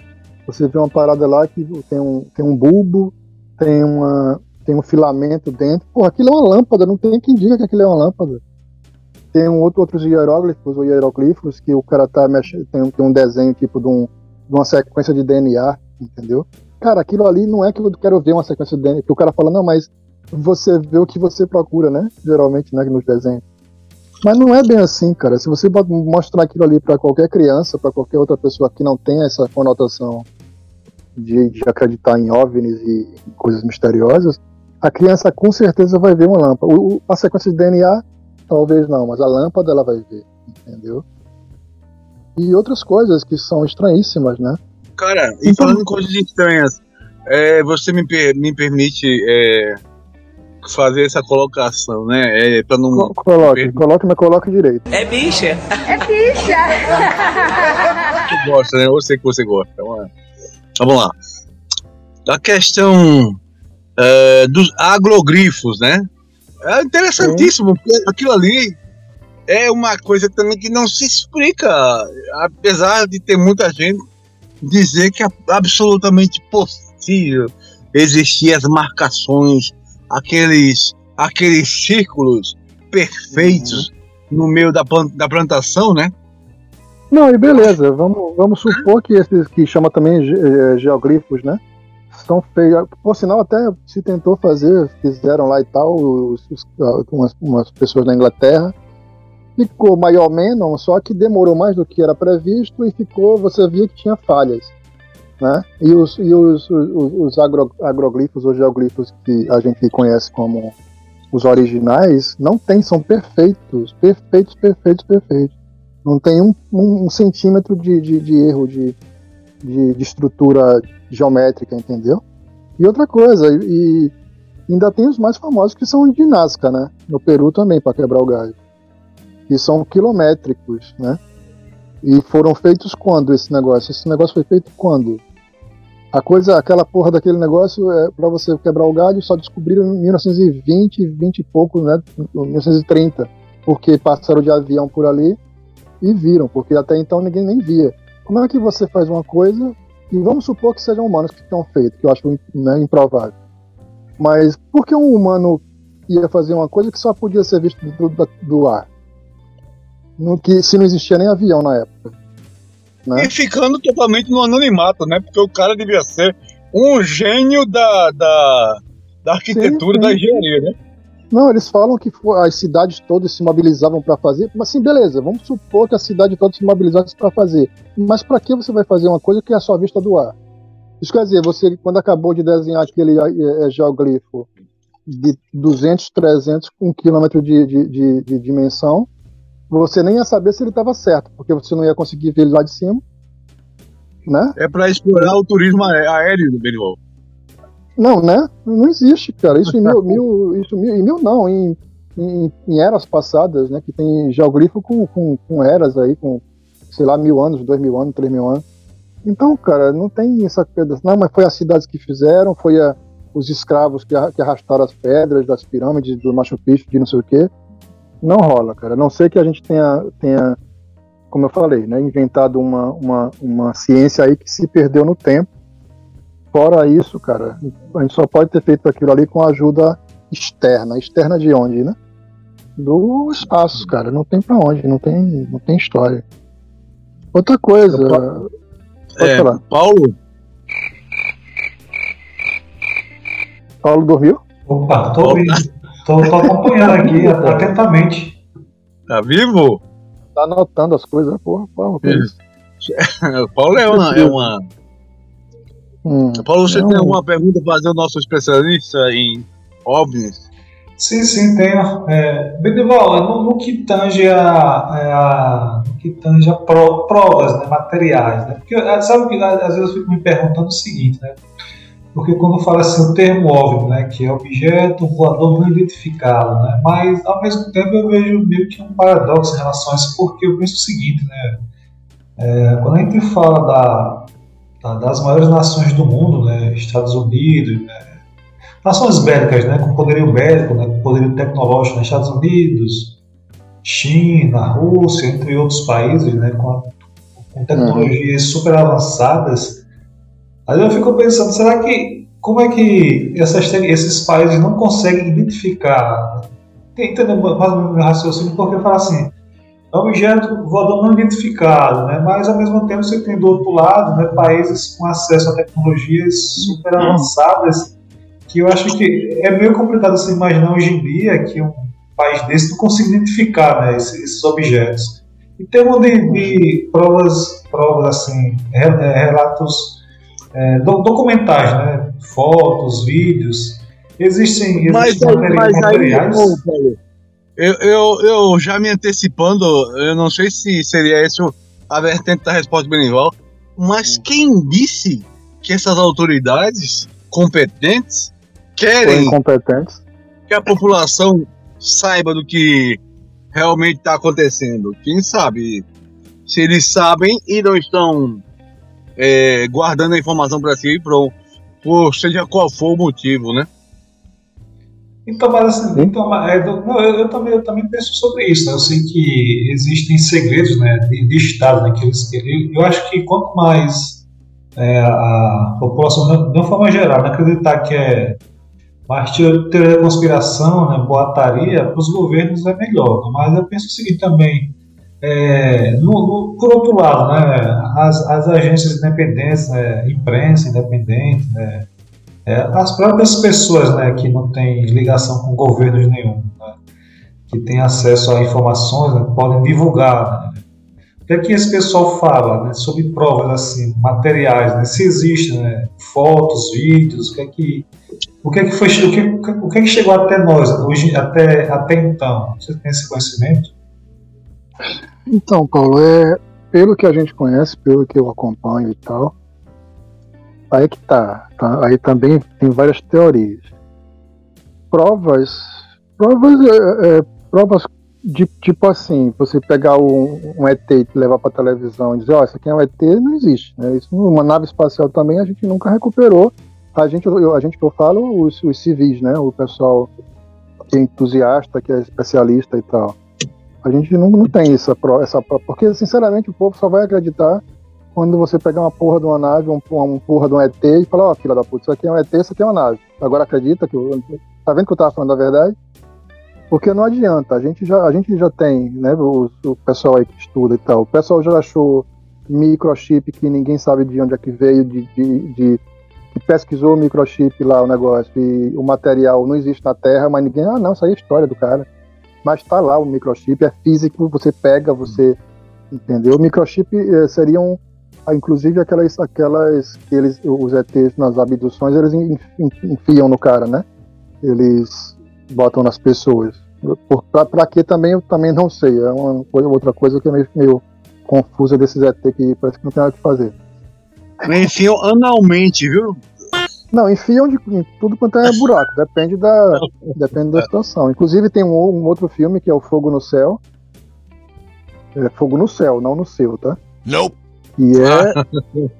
Você vê uma parada lá que tem um, tem um bulbo, tem, uma, tem um filamento dentro. Pô, aquilo é uma lâmpada, não tem quem diga que aquilo é uma lâmpada. tem um outro, outros hieróglifos ou hieroglifos que o cara tá mexendo, tem, tem um desenho tipo de, um, de uma sequência de DNA, entendeu? Cara, aquilo ali não é que eu quero ver uma sequência de DNA, que o cara fala, não, mas você vê o que você procura, né? Geralmente, né, nos desenhos. Mas não é bem assim, cara. Se você mostrar aquilo ali para qualquer criança, para qualquer outra pessoa que não tem essa conotação de, de acreditar em OVNIs e coisas misteriosas, a criança com certeza vai ver uma lâmpada. O, a sequência de DNA, talvez não, mas a lâmpada ela vai ver, entendeu? E outras coisas que são estranhíssimas, né? Cara, e então, falando em coisas estranhas, é, você me, per me permite é, fazer essa colocação, né? É, pra não. Coloque, coloque, mas coloque direito. É bicha. É bicha. Você gosta, né? Eu sei que você gosta. Vamos lá. A questão uh, dos agrogrifos, né? É interessantíssimo, porque aquilo ali é uma coisa também que não se explica, apesar de ter muita gente dizer que é absolutamente possível existir as marcações, aqueles, aqueles círculos perfeitos uhum. no meio da, da plantação, né? Não, e beleza, vamos, vamos supor que esses que chama também ge geogrifos, né? São feios. Por sinal, até se tentou fazer, fizeram lá e tal, os, os, umas, umas pessoas na Inglaterra. Ficou maior ou menos, só que demorou mais do que era previsto e ficou, você via que tinha falhas. Né? E os, e os, os, os agro, agroglifos ou geoglifos que a gente conhece como os originais não tem, são perfeitos, perfeitos, perfeitos, perfeitos. Não tem um, um, um centímetro de, de, de erro de, de, de, estrutura geométrica, entendeu? E outra coisa, e, e ainda tem os mais famosos que são de Nazca, né? No Peru também, para quebrar o galho. Que são quilométricos, né? E foram feitos quando esse negócio? Esse negócio foi feito quando? A coisa, aquela porra daquele negócio, é, para você quebrar o galho, só descobriram em 1920, 20 e pouco, né? 1930. Porque passaram de avião por ali e viram, porque até então ninguém nem via. Como é que você faz uma coisa, e vamos supor que sejam humanos que tenham feito, que eu acho né, improvável. Mas por que um humano ia fazer uma coisa que só podia ser visto do, do, do ar? No que, se não existia nem avião na época. Né? E ficando totalmente no anonimato, né? Porque o cara devia ser um gênio da, da, da arquitetura, sim, sim. da engenharia, né? Não, eles falam que as cidades todas se mobilizavam para fazer, mas assim, beleza, vamos supor que a cidade toda se mobilizasse para fazer. Mas para que você vai fazer uma coisa que é a sua vista do ar? Isso quer dizer, você, quando acabou de desenhar aquele é, é, geoglifo de 200, 300, 1 quilômetro de, de, de, de dimensão, você nem ia saber se ele estava certo, porque você não ia conseguir ver ele lá de cima. Né? É para explorar o turismo aéreo do Beriol. Não, né? Não existe, cara. Isso em mil, mil isso mil, em mil não, em, em, em, eras passadas, né? Que tem geogrifo com, com, com eras aí, com, sei lá, mil anos, dois mil anos, três mil anos. Então, cara, não tem essa coisa. Não, mas foi as cidades que fizeram, foi a, os escravos que, que arrastaram as pedras das pirâmides do Machu Picchu, de não sei o quê. Não rola, cara. A não ser que a gente tenha, tenha como eu falei, né, inventado uma, uma, uma ciência aí que se perdeu no tempo Fora isso, cara, a gente só pode ter feito aquilo ali com ajuda externa. Externa de onde, né? Do espaço, cara. Não tem pra onde, não tem, não tem história. Outra coisa. Pode é, falar. Paulo? Paulo dormiu? Opa, tô, tô, tô acompanhando aqui atentamente. Tá vivo? Tá anotando as coisas, porra. Paulo, Paulo é uma, é uma Hum, Paulo, você não... tem alguma pergunta para fazer o nosso especialista em OVNIs? Sim, sim, tenho. É, Benival, no, no, que tange a, a, no que tange a pro, provas né, materiais, né? Porque, é, sabe que às vezes eu fico me perguntando o seguinte, né? Porque quando fala assim o termo OVNI, né, que é objeto voador não identificado, né? Mas ao mesmo tempo eu vejo meio que um paradoxo em relação a isso, porque eu penso o seguinte, né? É, quando a gente fala da, das maiores nações do mundo, né, Estados Unidos, né, nações bélicas, né, com poderio bélico, né, com poderio tecnológico, né, Estados Unidos, China, Rússia, entre outros países, né, com, com tecnologias uhum. super avançadas. Aí eu fico pensando, será que como é que essas, esses países não conseguem identificar entendeu mais ou menos o meu raciocínio, porque fala assim, é um objeto voador não identificado, né? mas ao mesmo tempo você tem do outro lado né, países com acesso a tecnologias super avançadas, que eu acho que é meio complicado você imaginar hoje em dia que um país desse não consiga identificar né, esses, esses objetos. E termos de, de provas, provas assim, é, relatos é, documentais, né? fotos, vídeos, existem, existem Mas, materiais, mas aí, materiais eu, eu, eu já me antecipando, eu não sei se seria esse a vertente da resposta Benival, mas quem disse que essas autoridades competentes querem que a população saiba do que realmente está acontecendo? Quem sabe? Se eles sabem e não estão é, guardando a informação para si, por, por seja qual for o motivo, né? Então, mas assim, então, é, não, eu, eu também, eu também penso sobre isso. Né? Eu sei que existem segredos né, de, de Estado. Né, que eles, eu, eu acho que quanto mais é, a população, de uma forma geral, né, acreditar que é mais teo- teoria da conspiração, né, boataria, para os governos é melhor. né? Mas eu penso o seguinte também. é, no- no- por outro lado, né, as, as agências independentes, né, imprensa independente, né, é, as próprias pessoas né, que não têm ligação com governos nenhum, né, que têm acesso a informações, né, podem divulgar. Né, o que é que esse pessoal fala né, sobre provas assim, materiais, né, se existem né, fotos, vídeos, o que é que o que é que foi o que, o que é que chegou até nós hoje até até então? Você tem esse conhecimento? Então, Paulo, é, pelo que a gente conhece, pelo que eu acompanho e tal, aí que tá, tá? Aí também tem várias teorias. Provas, provas, é, é, provas de tipo assim, você pegar um, um ET e levar para televisão e dizer, ó, isso aqui é um ET, não existe, né? Isso, uma nave espacial também a gente nunca recuperou. A gente, eu, a gente que eu falo, os, os civis, né? O pessoal que é entusiasta, que é especialista e tal. A gente não, não tem essa, pro- essa porque sinceramente o povo só vai acreditar quando você pegar uma porra de uma nave, um, um porra de um ET e falar, ó, filha da puta, isso aqui é um ET, isso aqui é uma nave. Agora acredita que eu, tá vendo que eu tava falando a verdade? Porque não adianta, a gente já, a gente já tem, né, o, o pessoal aí que estuda e tal, o pessoal já achou microchip que ninguém sabe de onde é que veio, de, de, de que pesquisou o microchip lá, o negócio, e o material não existe na Terra, mas ninguém, ah não, isso aí é história do cara mas está lá o microchip, é físico, você pega, você entendeu? O microchip eh, seriam, ah, inclusive aquelas, aquelas que eles, os ETs nas abduções, eles en- en- enfiam no cara, né? Eles botam nas pessoas. Pra que também eu também não sei, é uma coisa, outra coisa que é meio, meio confusa desses ET que parece que não tem nada o que fazer. Enfim, analmente, viu? Não, enfiam de em tudo quanto é buraco, depende da, depende da situação. Inclusive tem um, um outro filme que é o Fogo no Céu. É Fogo no Céu, não no seu, tá? Nope. E é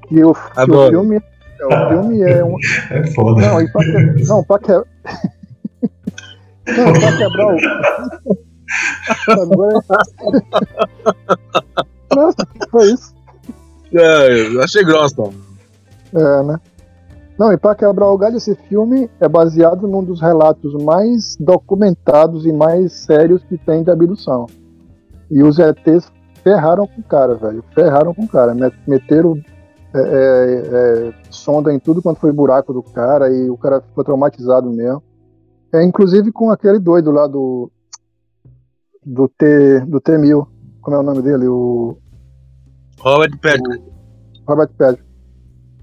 que o, que o filme, é, o filme é um. É foda. Não, e pra, que- não, pra, que, não, pra quebrar o. Agora... Nossa, que foi isso? É, eu achei grossa. É, né? Não, e para quebrar o galho, esse filme é baseado num dos relatos mais documentados e mais sérios que tem de abdução. E os ETs ferraram com o cara, velho. Ferraram com o cara. Met- Meteram é, é, é, sonda em tudo quanto foi buraco do cara e o cara ficou traumatizado mesmo. É, inclusive com aquele doido lá do. Do T. Do T-1000. Como é o nome dele? O. Robert Patrick. Robert Patrick.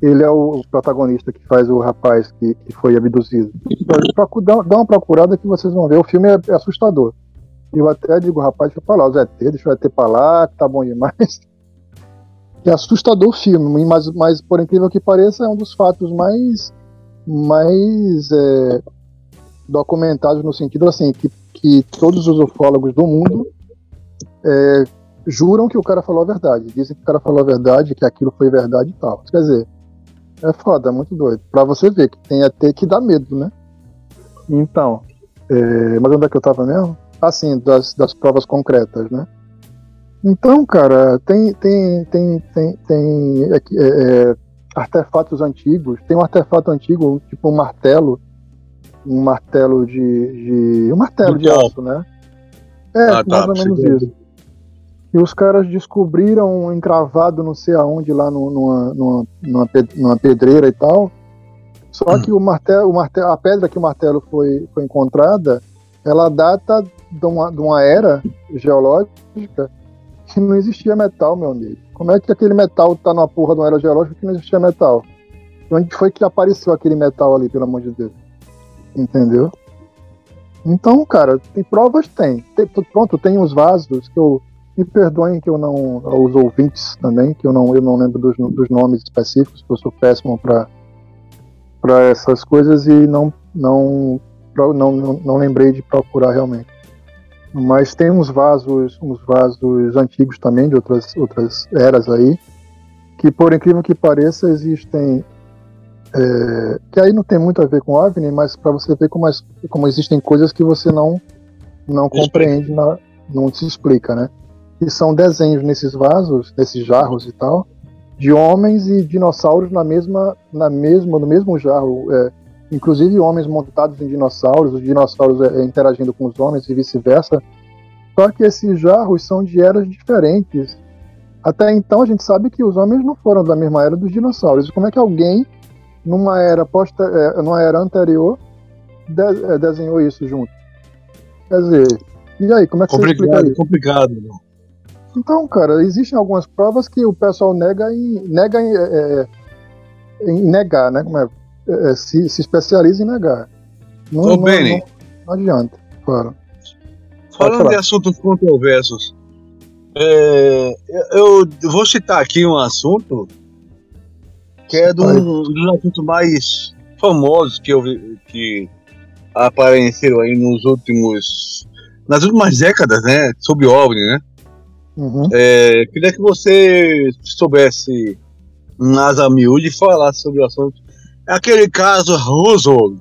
Ele é o protagonista que faz o rapaz que, que foi abduzido. Procu- Dá, dá uma procurada que vocês vão ver. O filme é, é assustador. Eu até digo, rapaz, deixa pra lá, os ET, deixa o ET pra lá, que tá bom demais. É assustador o filme, mas, mas por incrível que pareça, é um dos fatos mais, mais é, documentados no sentido assim, que, que todos os ufólogos do mundo é, juram que o cara falou a verdade. Dizem que o cara falou a verdade, que aquilo foi verdade e tal. Quer dizer, é foda, é muito doido. Pra você ver que tem até que dá medo, né? Então, é, mas onde é que eu tava mesmo? Assim, das, das provas concretas, né? Então, cara, tem tem tem tem, tem é, é, artefatos antigos. Tem um artefato antigo, tipo um martelo, um martelo de, de um martelo de aço, né? É, Ah, tá, mais ou menos isso. E os caras descobriram encravado não sei aonde lá numa, numa, numa, numa pedreira e tal. Só Hum. que o martelo, o martelo, a pedra que o martelo foi, foi encontrada, ela data de uma, de uma era geológica que não existia metal, meu amigo. Como é que aquele metal tá numa porra de uma era geológica que não existia metal? De onde foi que apareceu aquele metal ali, pelo amor de Deus? Entendeu? Então, cara, tem provas? Tem. Tem- pronto, tem os vasos que eu. Me perdoem que eu não. Os ouvintes também, que eu não, eu não lembro dos, dos nomes específicos, que eu sou péssimo para essas coisas e não, não, não, não, não lembrei de procurar realmente. Mas tem uns vasos, uns vasos antigos também, de outras, outras eras aí, que por incrível que pareça existem é, que aí não tem muito a ver com OVNI, mas para você ver como, as- como existem coisas que você não não compreende, na- não se explica, né? E são desenhos nesses vasos, nesses jarros e tal, de homens e dinossauros na mesma, na mesma, no mesmo jarro, é, inclusive homens montados em dinossauros, os dinossauros é, interagindo com os homens e vice-versa. Só que esses jarros são de eras diferentes. Até então a gente sabe que os homens não foram da mesma era dos dinossauros. Como é que alguém numa era posta, é, numa era anterior, de- é, desenhou isso junto. Quer dizer, e aí, como é que você Complicado, isso? complicado. não. Então, cara, existem algumas provas que o pessoal nega em, nega em, é, em negar, né? Como é? É, é, se, se especializa em negar. Não, Ô, não, Benny. não, não adianta. Claro. Falando de assuntos controversos, é, eu vou citar aqui um assunto que é do- um dos assuntos mais famosos que eu que apareceram aí nos últimos nas últimas décadas, né, sobre OVNI, né? Uhum. É, queria que você soubesse nas miúde falar sobre o assunto. Aquele caso Roswell,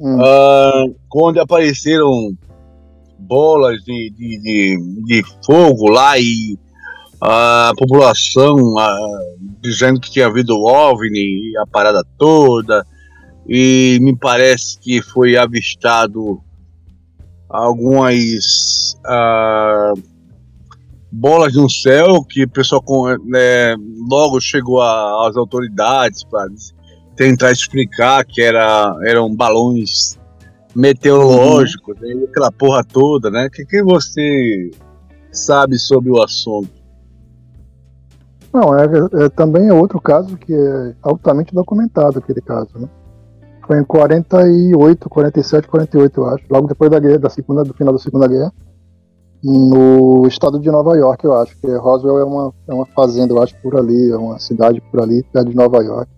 Hum. ah, onde apareceram bolas de, de, de, de fogo lá e a população ah, dizendo que tinha havido OVNI e a parada toda. E me parece que foi avistado algumas ah, bolas no céu que o pessoal com- né, logo chegou às autoridades para tentar explicar que era, eram balões meteorológicos, né, e aquela porra toda, né? O que, que você sabe sobre o assunto? Não, é, é- também é outro caso que é altamente documentado, aquele caso, né? Foi em 48, 47, 48, eu acho. Logo depois da guerra, da segunda, do final da Segunda Guerra. No estado de Nova York, eu acho. Que Roswell é uma, é uma fazenda, eu acho, por ali. É uma cidade por ali, perto de Nova York.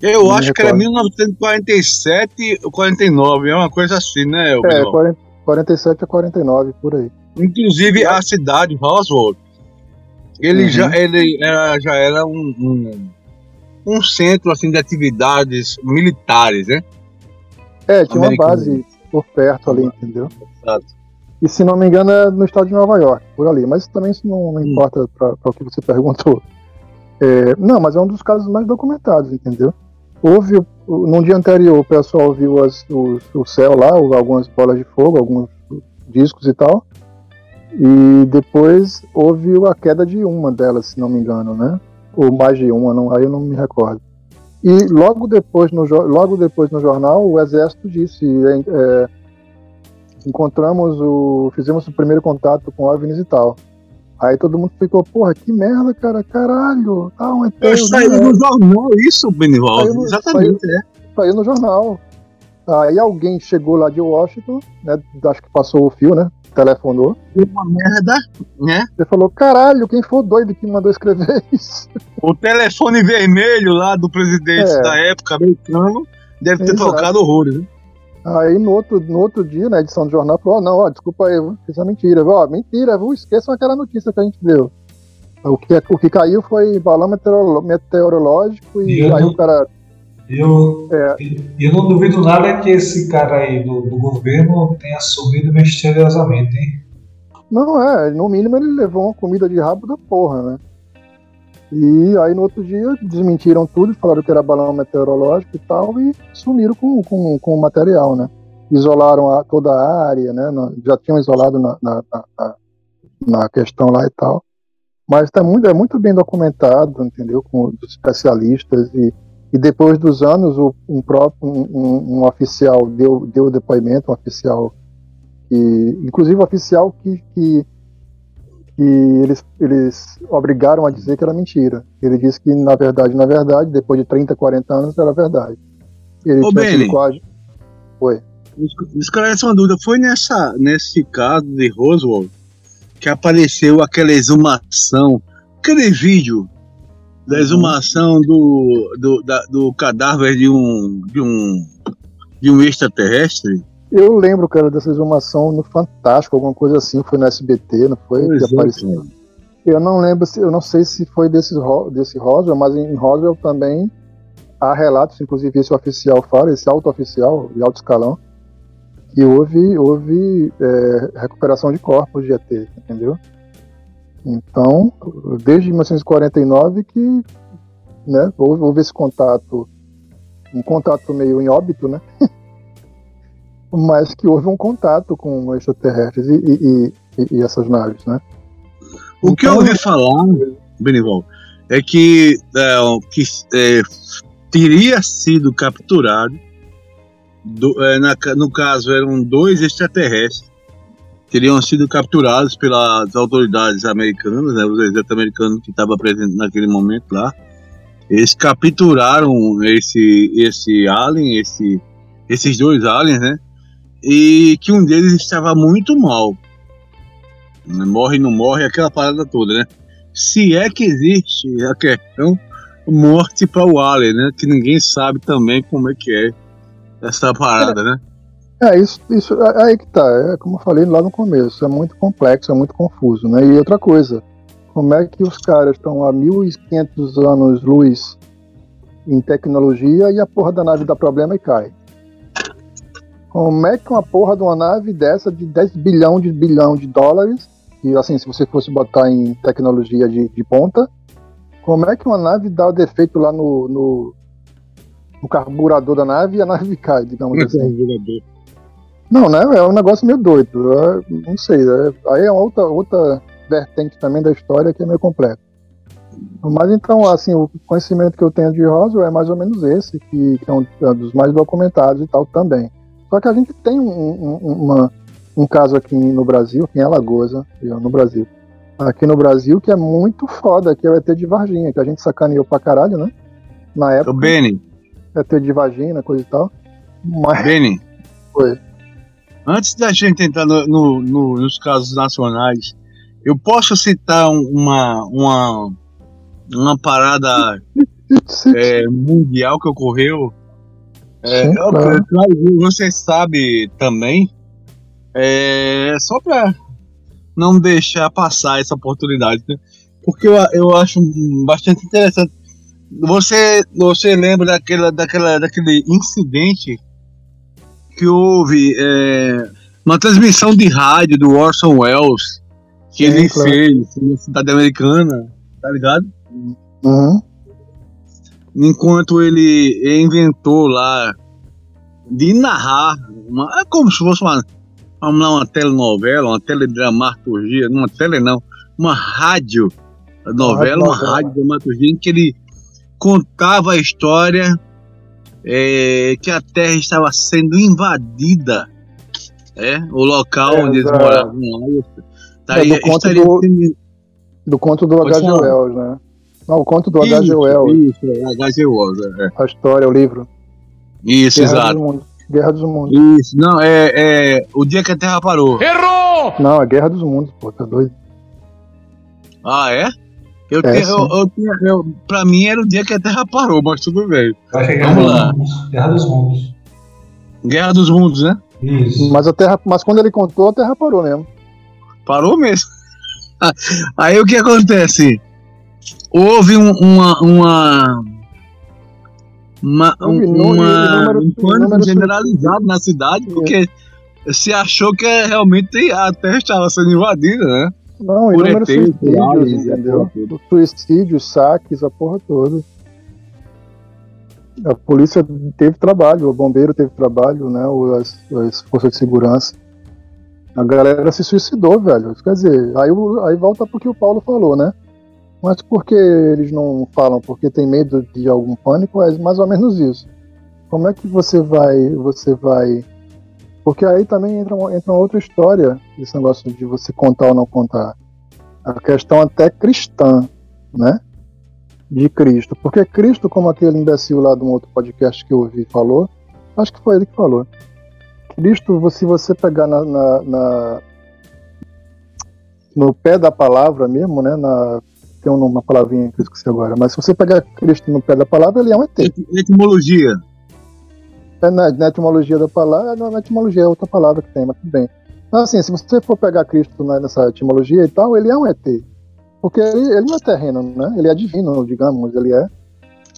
Eu Não acho que era recordo. 1947 ou 49, é uma coisa assim, né? É, Benão? 40, 47 a 49, por aí. Inclusive a cidade Roswell, ele Uhum. já ele era, já era um, um, um centro assim de atividades militares, né? É, tinha uma Americano. base por perto ali, entendeu? Exato. E se não me engano é no estado de Nova York, por ali. Mas também isso não, não Hum. importa para o que você perguntou. É, não, mas é um dos casos mais documentados, entendeu? Houve, num dia anterior, o pessoal viu as, o, o céu lá, algumas bolas de fogo, alguns discos e tal. E depois houve a queda de uma delas, se não me engano, né? Ou mais de uma, não, aí eu não me recordo. E logo depois no, logo depois no jornal, o Exército disse: é, é, encontramos o. fizemos o primeiro contato com OVNIs e tal. Aí todo mundo ficou, porra, que merda, cara, caralho. Tá um ET, Eu saí né? no jornal isso, Benival. Saiu no- Exatamente, é. saiu no jornal. Aí alguém chegou lá de Washington, né? Acho que passou o fio, né? Telefonou. é. Uma merda, né? Ele falou, caralho, quem foi doido que mandou escrever isso? O telefone vermelho lá do presidente É. da época americano deve ter Exato. tocado horrores, né? Aí no outro, no outro dia, na edição do jornal, falou, ó, não, ó, desculpa aí, fiz uma mentira. Ó, mentira, viu? esqueçam aquela notícia que a gente deu. O que, o que caiu foi balão meteorológico e E aí não- o cara. Eu, É. eu não duvido nada que esse cara aí do, do governo tenha sumido misteriosamente, hein? Não, é, no mínimo ele levou uma comida de rabo da porra, né? E aí no outro dia desmentiram tudo, falaram que era balão meteorológico e tal, e sumiram com, com, com o material, né? Isolaram a, toda a área, né? Já tinham isolado na, na, na, na questão lá e tal. Mas tá muito, é muito bem documentado, entendeu? Com os especialistas e, e depois dos anos o, um próprio um, um, oficial deu deu depoimento, um oficial que, inclusive um oficial que, que que eles, eles obrigaram a dizer que era mentira. Ele disse que, na verdade, na verdade, depois de 30, 40 anos, era verdade. Ele Ô, Benny, quase... Oi. Esclarece uma dúvida. Foi nessa, nesse caso de Roswell que apareceu aquela exumação, aquele vídeo da uhum. exumação do, do, da, do cadáver de um, de um, de um extraterrestre? Eu lembro, cara, dessa exumação no Fantástico, alguma coisa assim, foi no SBT, não foi? Pois que é, apareceu. Eu não lembro, se, eu não sei se foi desse, desse Roswell, mas em Roswell também há relatos, inclusive esse oficial fala, esse alto oficial de alto escalão, que houve, houve é, recuperação de corpos de ET, entendeu? Então, desde 1949 que né, houve, houve esse contato, um contato meio em óbito, né? mas que houve um contato com extraterrestres e, e, e, e essas naves, né? O então, que eu ouvi falar, Benival, é que, é, que é, teria sido capturado, do, é, na, no caso eram dois extraterrestres, teriam sido capturados pelas autoridades americanas, né, os exércitos americanos que estavam presentes naquele momento lá. Eles capturaram esse, esse alien, esse, esses dois aliens, né? E que um deles estava muito mal. Morre, não morre, aquela parada toda, né? Se é que existe a questão morte para o Alien, né? Que ninguém sabe também como é que é essa parada, né? É, isso, isso é, é aí que tá. É como eu falei lá no começo, é muito complexo, é muito confuso, né? E outra coisa, como é que os caras estão há 1500 anos luz em tecnologia e a porra da nave dá problema e cai? Como é que uma porra de uma nave dessa de 10 bilhão de bilhão de dólares, e assim, se você fosse botar em tecnologia de, de ponta, como é que uma nave dá o defeito lá no, no, no carburador da nave e a nave cai, digamos assim? Não, né? É um negócio meio doido. Eu, não sei. É, aí é outra, outra vertente também da história que é meio completa. Mas então, assim, o conhecimento que eu tenho de Roswell é mais ou menos esse, que, que é um, é um dos mais documentados e tal também. Só que a gente tem um, um, uma, um caso aqui no Brasil, aqui em Alagoas, né? no Brasil. Aqui no Brasil, que é muito foda, que é o ET de Varginha, que a gente sacaneou pra caralho, né? Na época. O Beni. ET de Varginha, coisa e tal. Mas... Beni. Foi. Antes da gente entrar no, no, no, nos casos nacionais, eu posso citar uma, uma, uma parada é, mundial que ocorreu é, Sim, claro. Você sabe também, é, só para não deixar passar essa oportunidade, né? porque eu, eu acho bastante interessante. Você, você lembra daquela, daquela, daquele incidente que houve é, uma transmissão de rádio do Orson Welles que Sim, ele claro. fez na cidade americana, tá ligado? Uhum enquanto ele inventou lá de narrar, uma, é como se fosse uma, vamos lá, uma telenovela, uma teledramaturgia, uma tele não, uma rádio novela, uma rádio dramaturgia em que ele contava a história é, que a Terra estava sendo invadida, é, o local é, onde eles moravam lá. Estaria, é, do, conto do, sendo... do conto do H.G. Wells, né? Não, o conto do H.G. Wells. Isso, H.G. Wells, é. A história, o livro. Isso, Guerra exato. Dos Guerra dos Mundos. Isso, não, é, é O Dia que a Terra Parou. Errou! Não, é Guerra dos Mundos, pô, tá doido. Ah, é? Eu, é, eu, eu, eu, eu, pra mim era o dia que a Terra parou, mas tudo bem. Vamos lá. Guerra dos Mundos. Guerra dos Mundos, né? Isso. Mas a Terra, mas quando ele contou, a Terra parou mesmo. Parou mesmo. Aí o que acontece? Houve um, uma, uma, uma, um, uma, um pânico generalizado na cidade, porque se achou que realmente a terra estava sendo invadida, né? Não, Por inúmeros ET, suicídios, entendeu? Suicídios, saques, a porra toda. A polícia teve trabalho, o bombeiro teve trabalho, né? As, as forças de segurança. A galera se suicidou, velho. Quer dizer, aí, aí volta pro que o Paulo falou, né? Mas por que eles não falam? Porque tem medo de algum pânico? É mais ou menos isso. Como é que você vai. Você vai. Porque aí também entra, uma- entra uma outra história, esse negócio de você contar ou não contar. A questão até cristã, né? De Cristo. Porque Cristo, como aquele imbecil lá de um outro podcast que eu ouvi falou, acho que foi ele que falou. Cristo, se você pegar na, na- na- no pé da palavra mesmo, né? Na, tem uma palavrinha que eu esqueci agora, mas se você pegar Cristo no pé da palavra, ele é um ET. Et- Etimologia. É na, na etimologia da palavra, na, etimologia é outra palavra que tem, mas tudo bem. Então, assim, se você for pegar Cristo né, nessa etimologia e tal, ele é um ET. Porque ele, ele não é terreno, né? Ele é divino, digamos, ele é.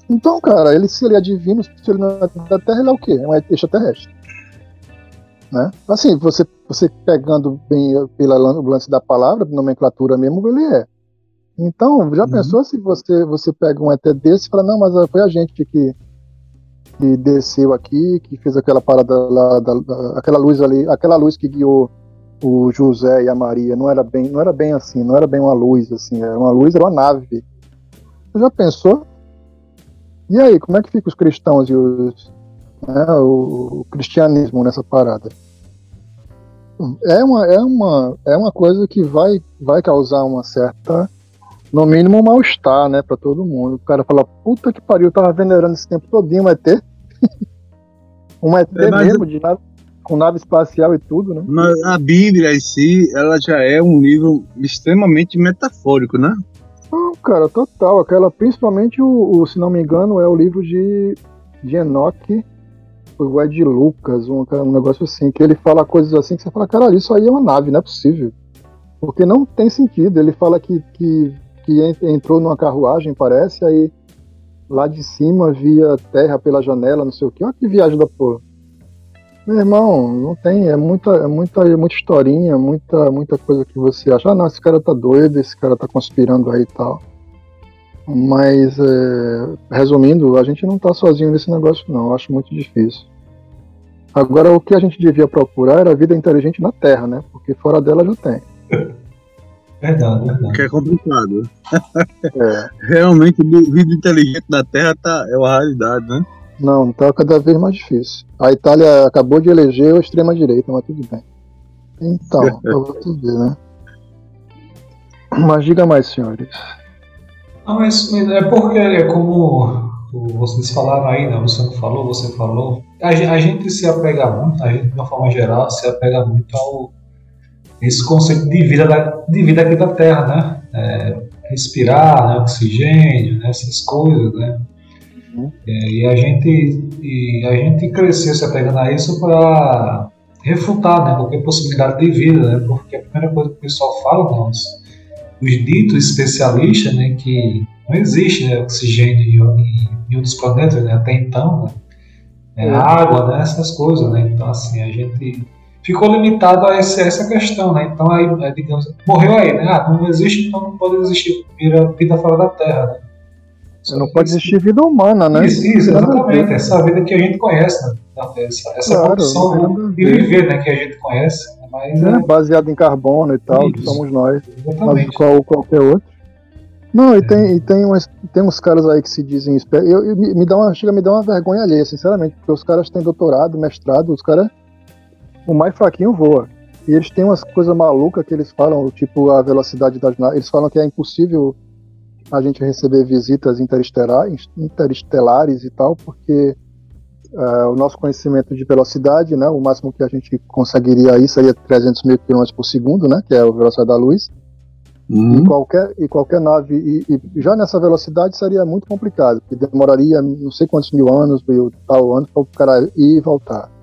Então, cara, ele, se ele é divino, se ele não é da Terra, ele é o quê? É um extraterrestre. Né? Assim, você, você pegando bem pela lan- lance da palavra, nomenclatura mesmo, ele é. Então, já Uhum. pensou se você, você pega um ET desse e fala, não, mas foi a gente que, que desceu aqui, que fez aquela parada lá, da, da- aquela luz ali, aquela luz que guiou o José e a Maria, não era bem, não era bem assim, não era bem uma luz assim, era uma luz, era uma nave. Você já pensou? E aí, como é que fica os cristãos e os, né, o, o cristianismo nessa parada? É uma, é uma, é uma coisa que vai, vai causar uma certa, no mínimo, um mal-estar, né, para todo mundo. O cara fala, puta que pariu, eu tava venerando esse tempo todinho um ET. um ET É, mesmo, de nave, com nave espacial e tudo, né? Mas a Bíblia em si, ela já é um livro extremamente metafórico, né? Não, cara, total. Aquela, principalmente o, o, se não me engano, é o livro de, de Enoque, ou é de Lucas, um, um negócio assim, que ele fala coisas assim que você fala, caralho, isso aí é uma nave, não é possível. Porque não tem sentido. Ele fala que, que, que en- entrou numa carruagem, parece, aí lá de cima via terra pela janela, não sei o que. Olha que viagem da porra. Meu irmão, não tem, é muita, é muita, é muita historinha, muita, muita coisa que você acha, ah não, esse cara tá doido, esse cara tá conspirando aí e tal. Mas, é, resumindo, a gente não tá sozinho nesse negócio não, eu acho muito difícil. Agora, o que a gente devia procurar era a vida inteligente na Terra, né? Porque fora dela já tem. Verdade, verdade. Que é complicado. É, Realmente, vi- vida inteligente na Terra tá, é uma raridade, né? não, tá cada vez mais difícil. A Itália acabou de eleger a extrema-direita, mas tudo bem. Então, pra você ver, né? Mas diga mais, senhores. Não, mas é porque é como vocês falaram aí, né? Você não falou, você falou. A, a gente se apega muito, a gente de uma forma geral se apega muito ao esse conceito de vida, da, de vida aqui da Terra, né? É, respirar, né? oxigênio, né? essas coisas, né? Uhum. É, e a gente e a gente cresceu se apegando a isso para refutar, né? Qualquer possibilidade de vida, né? Porque a primeira coisa que o pessoal fala, não, os, os ditos especialistas, né? Que não existe né, oxigênio em, em, outros planetas, né? Até então, né? É, É. água, né? Essas coisas, né? Então, assim, a gente ficou limitado a essa questão, né? Então, aí, é, digamos, morreu aí, né? Ah, não existe, então não pode existir vida, vida fora da Terra, né? Não pode existir vida humana, né? Isso, isso, exatamente. Essa vida que a gente conhece, né? Essa, essa Claro, condição a de ver. viver, né? Que a gente conhece, né? mas né? é, Baseado em carbono e tal, que Isso. somos nós. Mas exatamente. qual qualquer outro. Não, e, É. tem, e tem, umas, tem uns caras aí que se dizem. Eu, eu- me, me dá uma, chega a me dar uma vergonha alheia, sinceramente, porque os caras têm doutorado, mestrado, os caras. O mais fraquinho voa. E eles têm umas coisas malucas que eles falam, tipo a velocidade das naves. Eles falam que é impossível a gente receber visitas interestelares, interestelares e tal, porque ah, o nosso conhecimento de velocidade, né, o máximo que a gente conseguiria aí seria 300 mil quilômetros por segundo, né, que é a velocidade da luz. E Uhum. qualquer, e qualquer nave, e, e já nessa velocidade seria muito complicado, porque demoraria não sei quantos mil anos, mil tal anos, para o cara ir e voltar.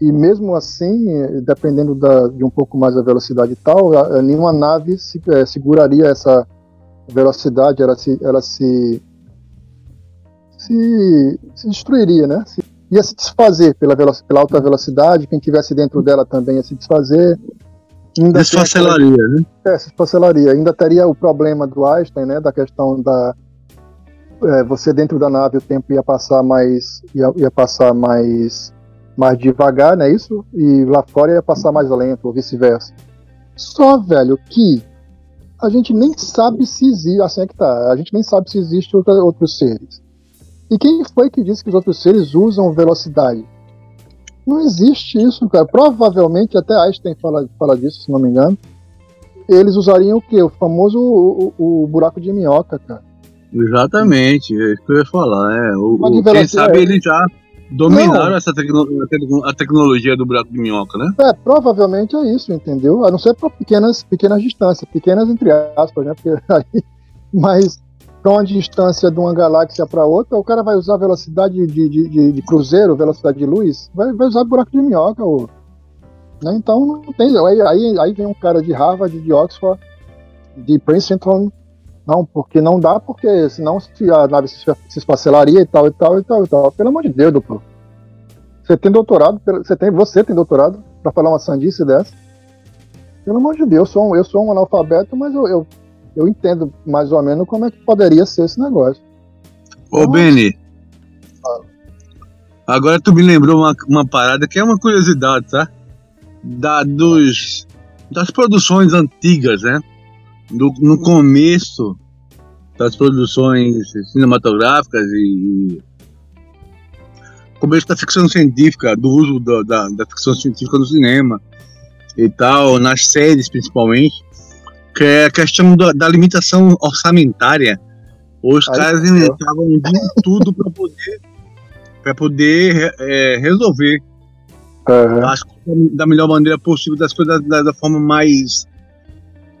E mesmo assim, dependendo da- de um pouco mais da velocidade e tal, a- a- nenhuma nave se- eh, seguraria essa velocidade, ela se, ela se, se, se destruiria, né? Se- ia se desfazer pela, pela alta velocidade, quem tivesse dentro dela também ia se desfazer. Ainda Desfacelaria, né? É, se parcelaria. Ainda teria o problema do Einstein, né? Da questão da. é, você dentro da nave o tempo ia passar mais. ia, ia passar mais. Mais devagar, não é isso? E lá fora ia passar mais lento, ou vice-versa. Só, velho, que a gente nem sabe se existe. Assim é que tá. A gente nem sabe se existe outra, outros seres. E quem foi que disse que os outros seres usam velocidade? Não existe isso, cara. Provavelmente, até Einstein fala, fala disso, se não me engano. Eles usariam o quê? O famoso o, o- o buraco de minhoca, cara. Exatamente, é isso que eu ia falar. É. O, quem sabe eles já dominaram Não. essa tecno- a tecno- a tecnologia do buraco de minhoca, né? É, provavelmente é isso, entendeu? A não ser para pequenas, pequenas distâncias, pequenas entre aspas, né? Porque aí, mas para uma distância de uma galáxia para outra, o cara vai usar velocidade de, de, de- de cruzeiro, velocidade de luz, vai, vai usar buraco de minhoca, ou, né? Então não tem. Aí, aí, aí vem um cara de Harvard, de Oxford, de Princeton. Não, porque não dá, porque senão se a nave se, se esfacelaria e tal, e tal, e tal, e tal. Pelo amor de Deus, duplo. Você tem doutorado, você tem, você tem doutorado para falar uma sandice dessa? Pelo amor de Deus, eu sou um, eu sou um analfabeto, mas eu, eu, eu entendo mais ou menos como é que poderia ser esse negócio. Ô, Nossa. Beni. Agora tu me lembrou uma, uma parada que é uma curiosidade, tá? Da, dos, das produções antigas, né? Do, no começo das produções cinematográficas e. e começo da ficção científica, do uso da, da, da ficção científica no cinema e tal, nas séries principalmente, que é a questão da, da limitação orçamentária. Os Aí caras inventavam de tudo para poder para poder é, resolver É, as coisas da melhor maneira possível, das coisas da, da forma mais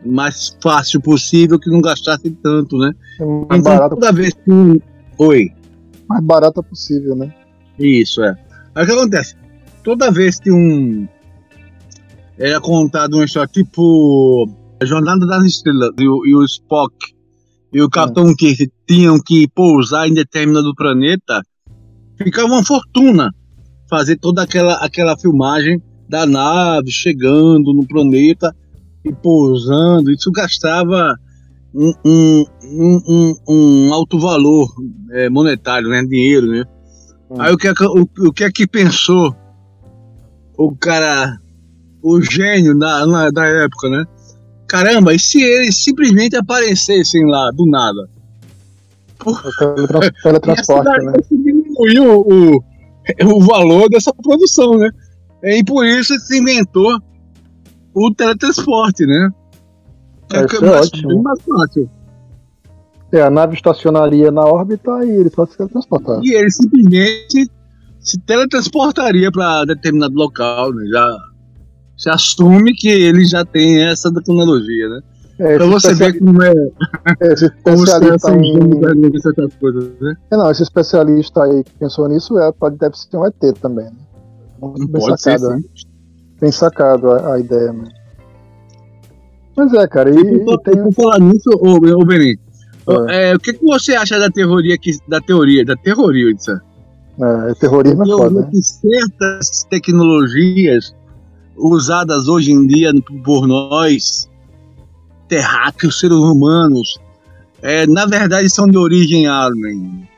mais fácil possível, que não gastasse tanto, né? mais, Então, barato, toda vez que um... Oi, mais barata possível, né? isso é. Aí o que acontece? Toda vez que um era contado uma história tipo a Jornada das Estrelas e o, e o Spock e o Capitão Kirk tinham que pousar em determinado planeta, ficava uma fortuna fazer toda aquela, aquela filmagem da nave chegando no planeta e pousando. Isso gastava um, um, um, um, alto valor é, monetário, né? Dinheiro, né? Hum. Aí o que, é que, o, o que é que pensou o cara, o gênio da, na, da época, né? Caramba, e se eles simplesmente aparecessem lá do nada? O teletrans- teletransporte, né? diminuiu o, o, o valor dessa produção, né? E por isso se inventou o teletransporte, né? É, que é ótimo. mais fácil. É, a nave estacionaria na órbita e ele só se teletransportar. E ele simplesmente se teletransportaria para determinado local, né? Já se assume que ele já tem essa tecnologia, né? É, Pra você ver como é esse especialista em... coisas, né? É, Não, esse especialista aí que pensou nisso é, pode, deve ser um ET também, né? Muito bem Pode ser, sacado, né? sim. Bem sacado a, a ideia, né? Mas é, cara, e, E por, tem. por falar nisso, ô, ô Benin, É, é, o que, que você acha da teoria que da teoria, da terroria, isso? é, terrorismo é foda, né? que certas tecnologias usadas hoje em dia por nós, terráqueos, seres humanos, é, na verdade são de origem alien.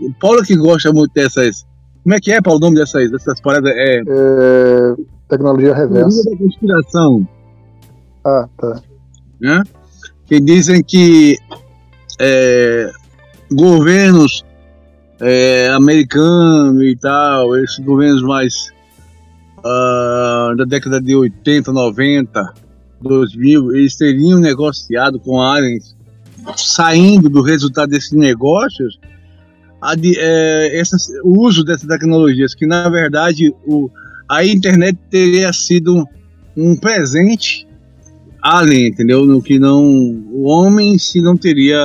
O Paulo que gosta muito dessas. Como é que é, Paulo, o nome dessas, dessas paradas? É. É, tecnologia reversa. Teoria da conspiração. Ah, tá. né? que dizem que é, governos é, americanos e tal, esses governos mais ah, da década de 80, 90, 2000, eles teriam negociado com aliens, saindo do resultado desses negócios, a de- é, essas- o uso dessas tecnologias, que na verdade o, a internet teria sido um presente alien, entendeu? No que não o homem se não teria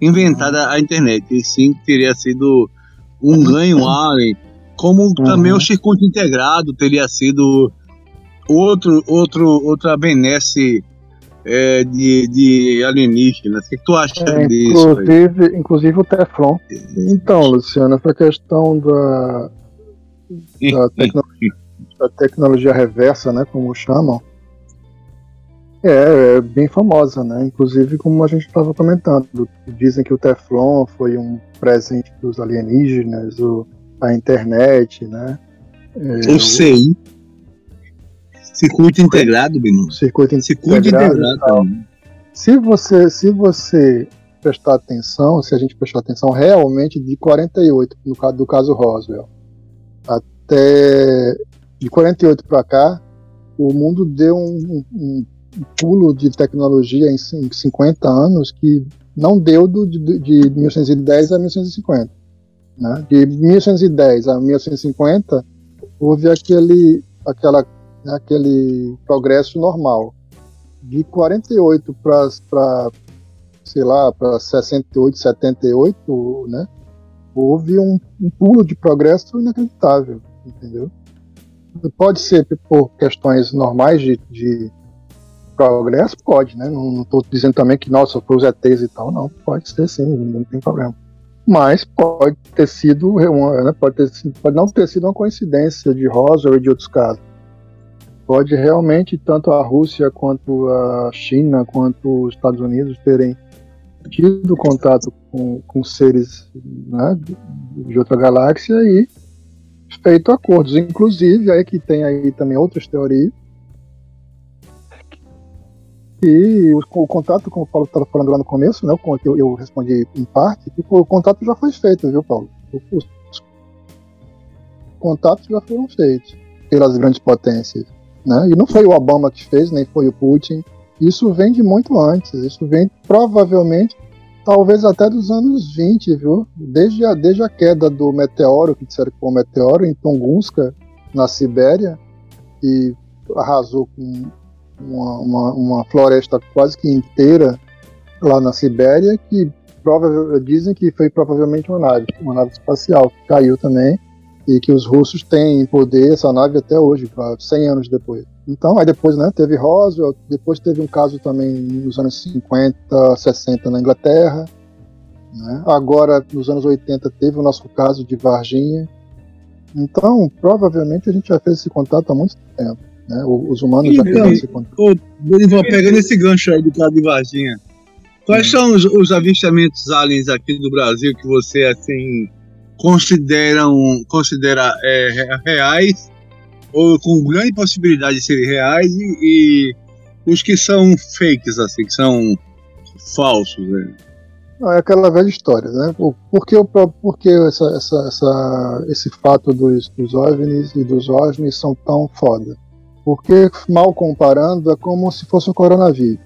inventado a internet, e sim teria sido um ganho alien, como também o circuito integrado teria sido outro outro outra benesse é, de, de alienígenas. O que, que tu acha É, disso? aí? inclusive, inclusive o Teflon. Então, Luciano, essa questão da, da, tecno- da tecnologia reversa, né, como chamam, É, é bem famosa, né? Inclusive, como a gente estava comentando, dizem que o Teflon foi um presente dos alienígenas, o, a internet, né? É, o CI. Circuito integrado, Bino. Circuito, circuito integrado. integrado se você, se você prestar atenção, se a gente prestar atenção, realmente de 48, no caso do caso Roswell, até de 48 para cá, o mundo deu um, um, um, pulo de tecnologia em 50 anos que não deu do, de, de 1910 a 1950. Né? De 1910 a 1950 houve aquele, aquela, aquele progresso normal. De 48 para sei lá, para 68, 78, né? Houve um, um pulo de progresso inacreditável, entendeu? Pode ser por questões normais de, de progresso, pode, né? Não estou dizendo também que, nossa, foi os ETs e tal, não. Pode ser sim, não tem problema. Mas pode ter sido, uma, né, pode, ter, pode não ter sido uma coincidência de Roswell e de outros casos. Pode realmente tanto a Rússia quanto a China quanto os Estados Unidos terem tido contato com, com seres né, de outra galáxia e feito acordos. Inclusive, aí que tem aí também outras teorias. E o, o contato, como o Paulo estava falando lá no começo, né, que eu, eu respondi em parte, que o contato já foi feito, viu, Paulo? Os contatos já foram feitos pelas grandes potências. Né? E não foi o Obama que fez, nem foi o Putin. Isso vem de muito antes. Isso vem provavelmente talvez até dos anos 20, viu? Desde a, desde a queda do meteoro, que disseram que foi um meteoro, em Tunguska, na Sibéria, e arrasou com uma, uma, uma, floresta quase que inteira lá na Sibéria, que dizem que foi provavelmente uma nave, uma nave espacial, que caiu também, e que os russos têm em poder essa nave até hoje, 100 anos depois. Então, aí depois, né, teve Roswell, depois teve um caso também nos anos 50, 60 na Inglaterra, né? Agora, nos anos 80, teve o nosso caso de Varginha. Então, provavelmente a gente já fez esse contato há muito tempo. Né? Os humanos já fizeram esse contato. Ô, Dorival, pegando esse gancho aí do caso de Varginha, quais hum. são os, os avistamentos aliens aqui do Brasil que você, assim, consideram, considera é, reais ou com grande possibilidade de serem reais e, e, os que são fakes, assim, que são falsos. Né? Não, é aquela velha história, né? Por que, por que essa, essa, essa, esse fato dos, dos OVNIs e dos OSNIs são tão foda? Porque, mal comparando, é como se fosse um coronavírus.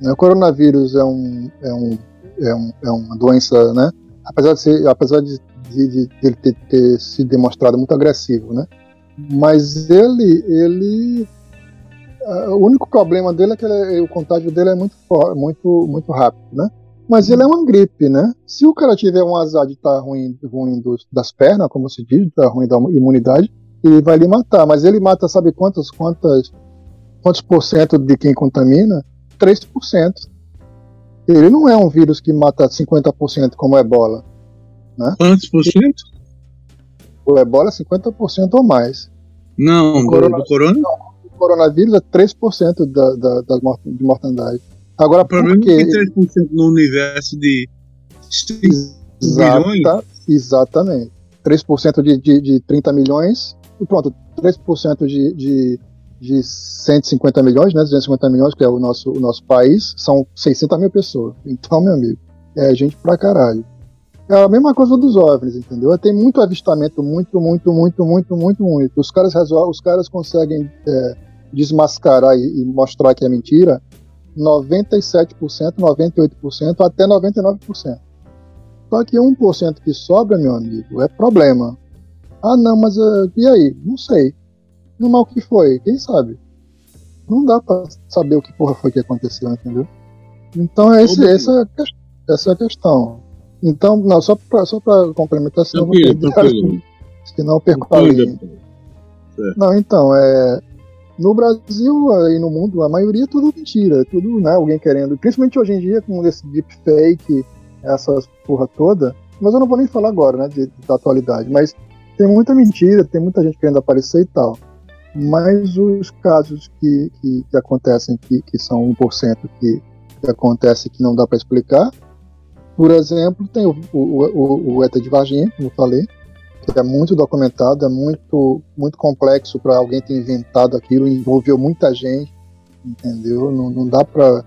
Né? O coronavírus é, um, é, um, é, um, é uma doença, né? Apesar de, ser, apesar de, de, de ele ter, ter se demonstrado muito agressivo, né? Mas ele, ele o único problema dele é que ele, o contágio dele é muito muito muito rápido, né? Mas ele é uma gripe, né? Se o cara tiver um azar de estar tá ruim, ruim dos, das pernas, como se diz, tá ruim da imunidade, ele vai lhe matar. Mas ele mata, sabe quantas, quantas, quantos por cento de quem contamina? 3%. Ele não é um vírus que mata 50% como o ebola. Né? Quantos por cento? O ebola é 50% ou mais. Não, o corona, do corona? O coronavírus é 3% da, da, da de mortandade. Agora, o problema porque... é que 3% no universo de 5 bilhões. Exatamente. 3% de, de, de 30 milhões, e pronto, 3% de, de, de 150 milhões, né, 250 milhões, que é o nosso, o nosso país, são 600 mil pessoas. Então, meu amigo, é gente pra caralho. É a mesma coisa dos OVNIs, entendeu? Tem muito avistamento, muito, muito, muito, muito, muito, muito. Os caras, os caras conseguem é, desmascarar e, e mostrar que é mentira 97%, 98%, até 99%. Só que 1% que sobra, meu amigo, é problema. Ah, não, mas uh, e aí? Não sei. No mal que foi? Quem sabe? Não dá pra saber o que porra foi que aconteceu, entendeu? Então é esse, essa, essa é a questão. Então, não, só pra, só pra complementar, senão, tranquilo, vou perder, senão eu perco a linha. Não, então, é, no Brasil e no mundo, a maioria é tudo mentira, é tudo, né, alguém querendo, principalmente hoje em dia com esse deepfake, essas porra toda, mas eu não vou nem falar agora, né, de, da atualidade, mas tem muita mentira, tem muita gente querendo aparecer e tal. Mas os casos que, que, que acontecem, que, que são 1% que, que acontece que não dá para explicar, por exemplo, tem o, o, o, o ETA de Varginha, como eu falei, que é muito documentado, é muito, muito complexo para alguém ter inventado aquilo, envolveu muita gente, entendeu? Não, não dá para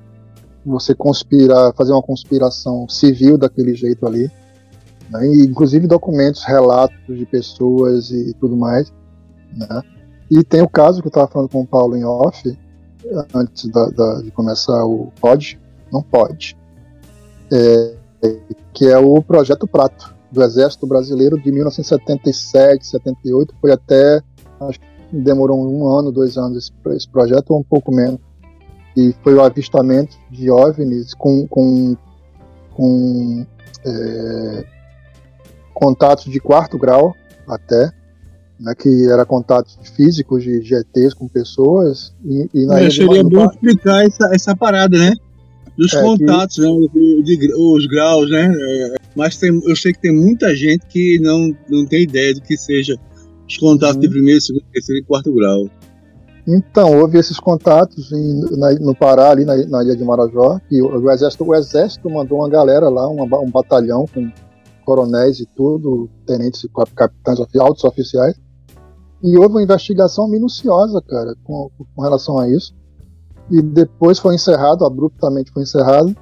você conspirar, fazer uma conspiração civil daquele jeito ali. Né? E, inclusive documentos, relatos de pessoas e tudo mais. Né? E tem o caso que eu estava falando com o Paulo em off, antes da, da, de começar o Pode, não pode, é, que é o Projeto Prato, do Exército Brasileiro de 1977, 78, foi até, acho que demorou um ano, dois anos esse, esse projeto, ou um pouco menos, e foi o avistamento de OVNIs com, com, com é, contatos de quarto grau até, né, que era contatos físicos de GTs com pessoas. E, e na é, seria bom explicar essa, essa parada, né? Dos é, contatos, que... né, de, os graus, né? É, mas tem, eu sei que tem muita gente que não, não tem ideia do que seja os contatos de uhum. primeiro, segundo, terceiro e quarto grau. Então, houve esses contatos em, na, no Pará, ali na, na, ilha de Marajó, e o, o, exército, o exército mandou uma galera lá, uma, um batalhão com coronéis e tudo, tenentes e capitães, altos oficiais, e houve uma investigação minuciosa, cara, com, com relação a isso. E depois foi encerrado, abruptamente foi encerrado.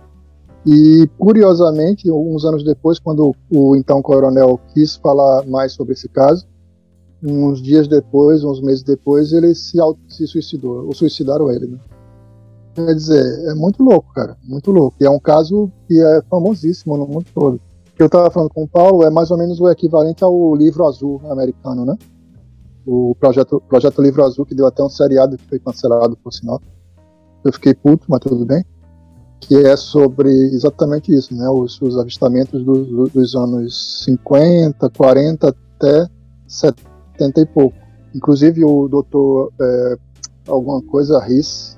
E curiosamente, uns anos depois, quando o então coronel quis falar mais sobre esse caso, uns dias depois, uns meses depois, ele se, auto, se suicidou, ou suicidaram ele, né? Quer dizer, é muito louco, cara, muito louco. E é um caso que é famosíssimo no mundo todo. O que eu estava falando com o Paulo é mais ou menos o equivalente ao livro azul americano, né? o projeto, projeto Livro Azul, que deu até um seriado que foi cancelado, por sinal. Eu fiquei puto, mas tudo bem. Que é sobre exatamente isso, né? Os, os avistamentos do, do, dos anos 50, 40 até 70 e pouco. Inclusive o doutor é, alguma coisa Riss,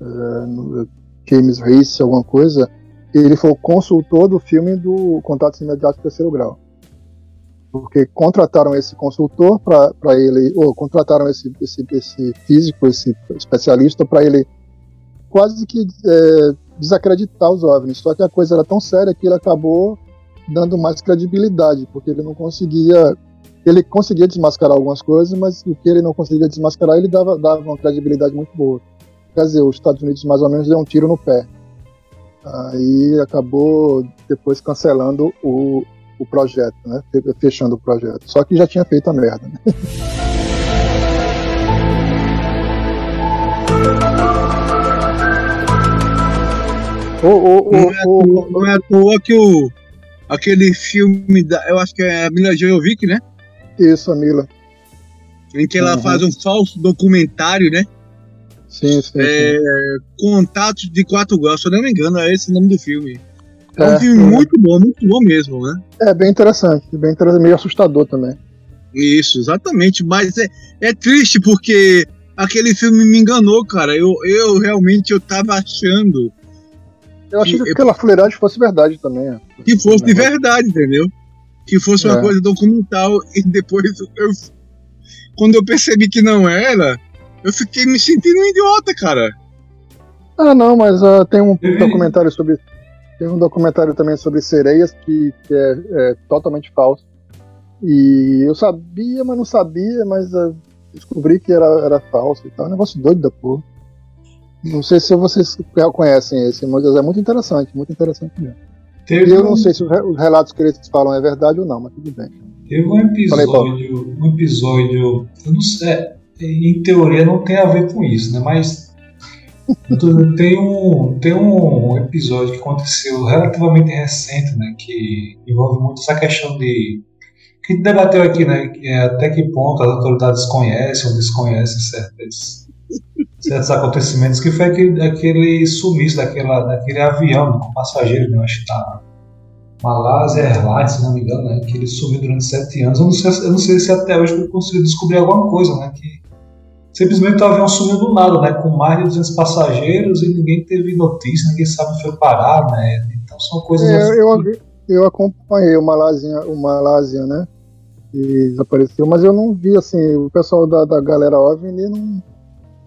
é, James Riss, alguma coisa, ele foi o consultor do filme do Contatos Imediatos Terceiro Grau porque contrataram esse consultor para ele, ou contrataram esse, esse, esse físico, esse especialista para ele quase que é, desacreditar os OVNIs. Só que a coisa era tão séria que ele acabou dando mais credibilidade, porque ele não conseguia. Ele conseguia desmascarar algumas coisas, mas o que ele não conseguia desmascarar, ele dava, dava uma credibilidade muito boa. Quer dizer, os Estados Unidos mais ou menos deu um tiro no pé. Aí acabou depois cancelando o, o projeto, né? Fechando o projeto. Só que já tinha feito a merda. Né? Oh, oh, oh, não, é à toa que o, aquele filme da. Eu acho que é a Mila Jojovic, né? Isso, a Mila. Em que ela uhum. faz um falso documentário, né? Sim, sim, é, sim. Contatos de Quatro Graus, se eu não me engano, é esse o nome do filme. É um é, filme é. muito bom, muito bom mesmo, né? É bem interessante, bem interessante, meio assustador também. Isso, exatamente. Mas é, é triste porque aquele filme me enganou, cara. Eu, eu realmente eu tava achando. Eu achei que, que aquela fuleiragem fosse verdade também. É. Que fosse de verdade, entendeu? Que fosse uma é. coisa documental e depois eu. Quando eu percebi que não era, eu fiquei me sentindo um idiota, cara. Ah, não, mas uh, tem um documentário sobre tem um documentário também sobre sereias que, que é, é, totalmente falso. E eu sabia, mas não sabia, mas uh, descobri que era, era falso e tal. É um negócio doido da porra. Não sei se vocês conhecem esse, mas é muito interessante, muito interessante mesmo. Teve e eu um... não sei se os relatos que eles falam é verdade ou não, mas tudo bem. Teve um episódio, um episódio, eu não sei, em teoria não tem a ver com isso, né? Mas tem um, tem um episódio que aconteceu relativamente recente, né, que envolve muito essa questão de que debateu aqui, né, é até que ponto as autoridades conhecem ou desconhecem certos, certos acontecimentos, que foi aquele, aquele sumiço daquela, daquele avião né, com passageiros, né, acho que tá Malásia Airlines, se não me engano, né, que ele sumiu durante sete anos. Eu não sei, eu não sei se até hoje eu consigo descobrir alguma coisa, né, que simplesmente o avião sumiu do nada, né? Com mais de 200 passageiros e ninguém teve notícia, ninguém sabe onde foi parar, né? Então são coisas. É, assim. eu, eu acompanhei o Malásia, o Malásia, né? que desapareceu, mas eu não vi assim, o pessoal da, da galera OVNI não,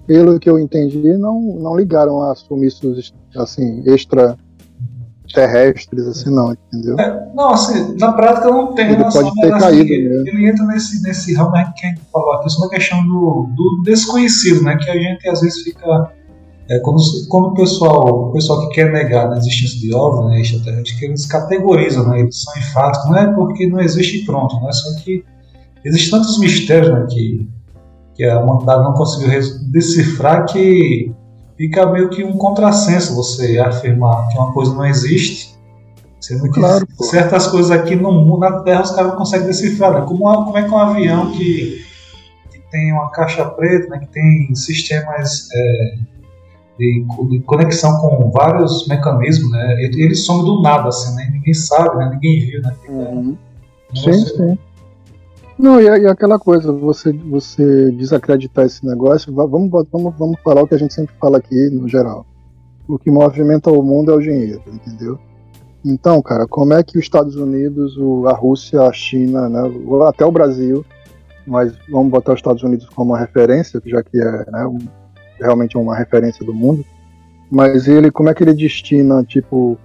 pelo que eu entendi, não, não ligaram a sumiços assim, extra terrestres, assim, não, entendeu? É, não, assim, na prática não tem Ele relação, pode ter mas, caído assim, mesmo. Ele entra nesse, nesse ramo né, que a gente falou aqui sobre a questão do, do desconhecido, né? Que a gente às vezes fica. É, quando, quando o pessoal, o pessoal que quer negar a existência de OVNI, né, extraterrestre, que eles categorizam, né, eles são enfáticos, não é porque não existe pronto, né, só que existem tantos mistérios né, que, que a humanidade não conseguiu decifrar que fica meio que um contrassenso você afirmar que uma coisa não existe, sendo que Claro, pô. certas coisas aqui no mundo, na Terra, os caras não conseguem decifrar. Né? Como, como é que um avião que, que tem uma caixa preta, né, que tem sistemas é, de, de conexão com vários mecanismos, né, ele, ele some do nada, assim, né? ninguém sabe, né, ninguém viu. Né? Uhum. Então, Sim, você- sim. Não, e, e aquela coisa, você, você desacreditar esse negócio, va- vamos, vamos, vamos falar o que a gente sempre fala aqui no geral. O que movimenta o mundo é o dinheiro, entendeu? Então, cara, como é que os Estados Unidos, a Rússia, a China, né, até o Brasil, mas vamos botar os Estados Unidos como uma referência, já que é né, um- realmente uma referência do mundo, mas ele, como é que ele destina, tipo,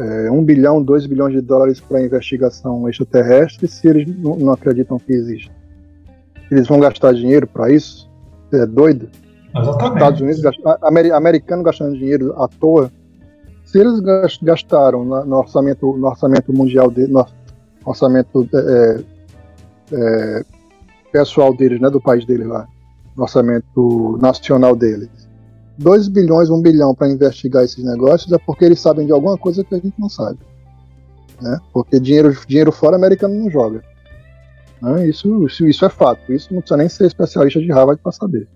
é, 1 bilhão, 2 bilhões de dólares para investigação extraterrestre se eles não, não acreditam que existe. Eles vão gastar dinheiro para isso? É doido? Exatamente. Estados Unidos, americano gastando dinheiro à toa. Se eles gas- gastaram na- no, orçamento, no orçamento mundial, de, no orçamento é, é, pessoal deles, né, do país deles lá, no orçamento nacional deles, 2 bilhões, 1 bilhão para investigar esses negócios é porque eles sabem de alguma coisa que a gente não sabe. Né? Porque dinheiro, dinheiro fora americano não joga. Né? Isso, isso, isso é fato. Isso não precisa nem ser especialista de Harvard para saber.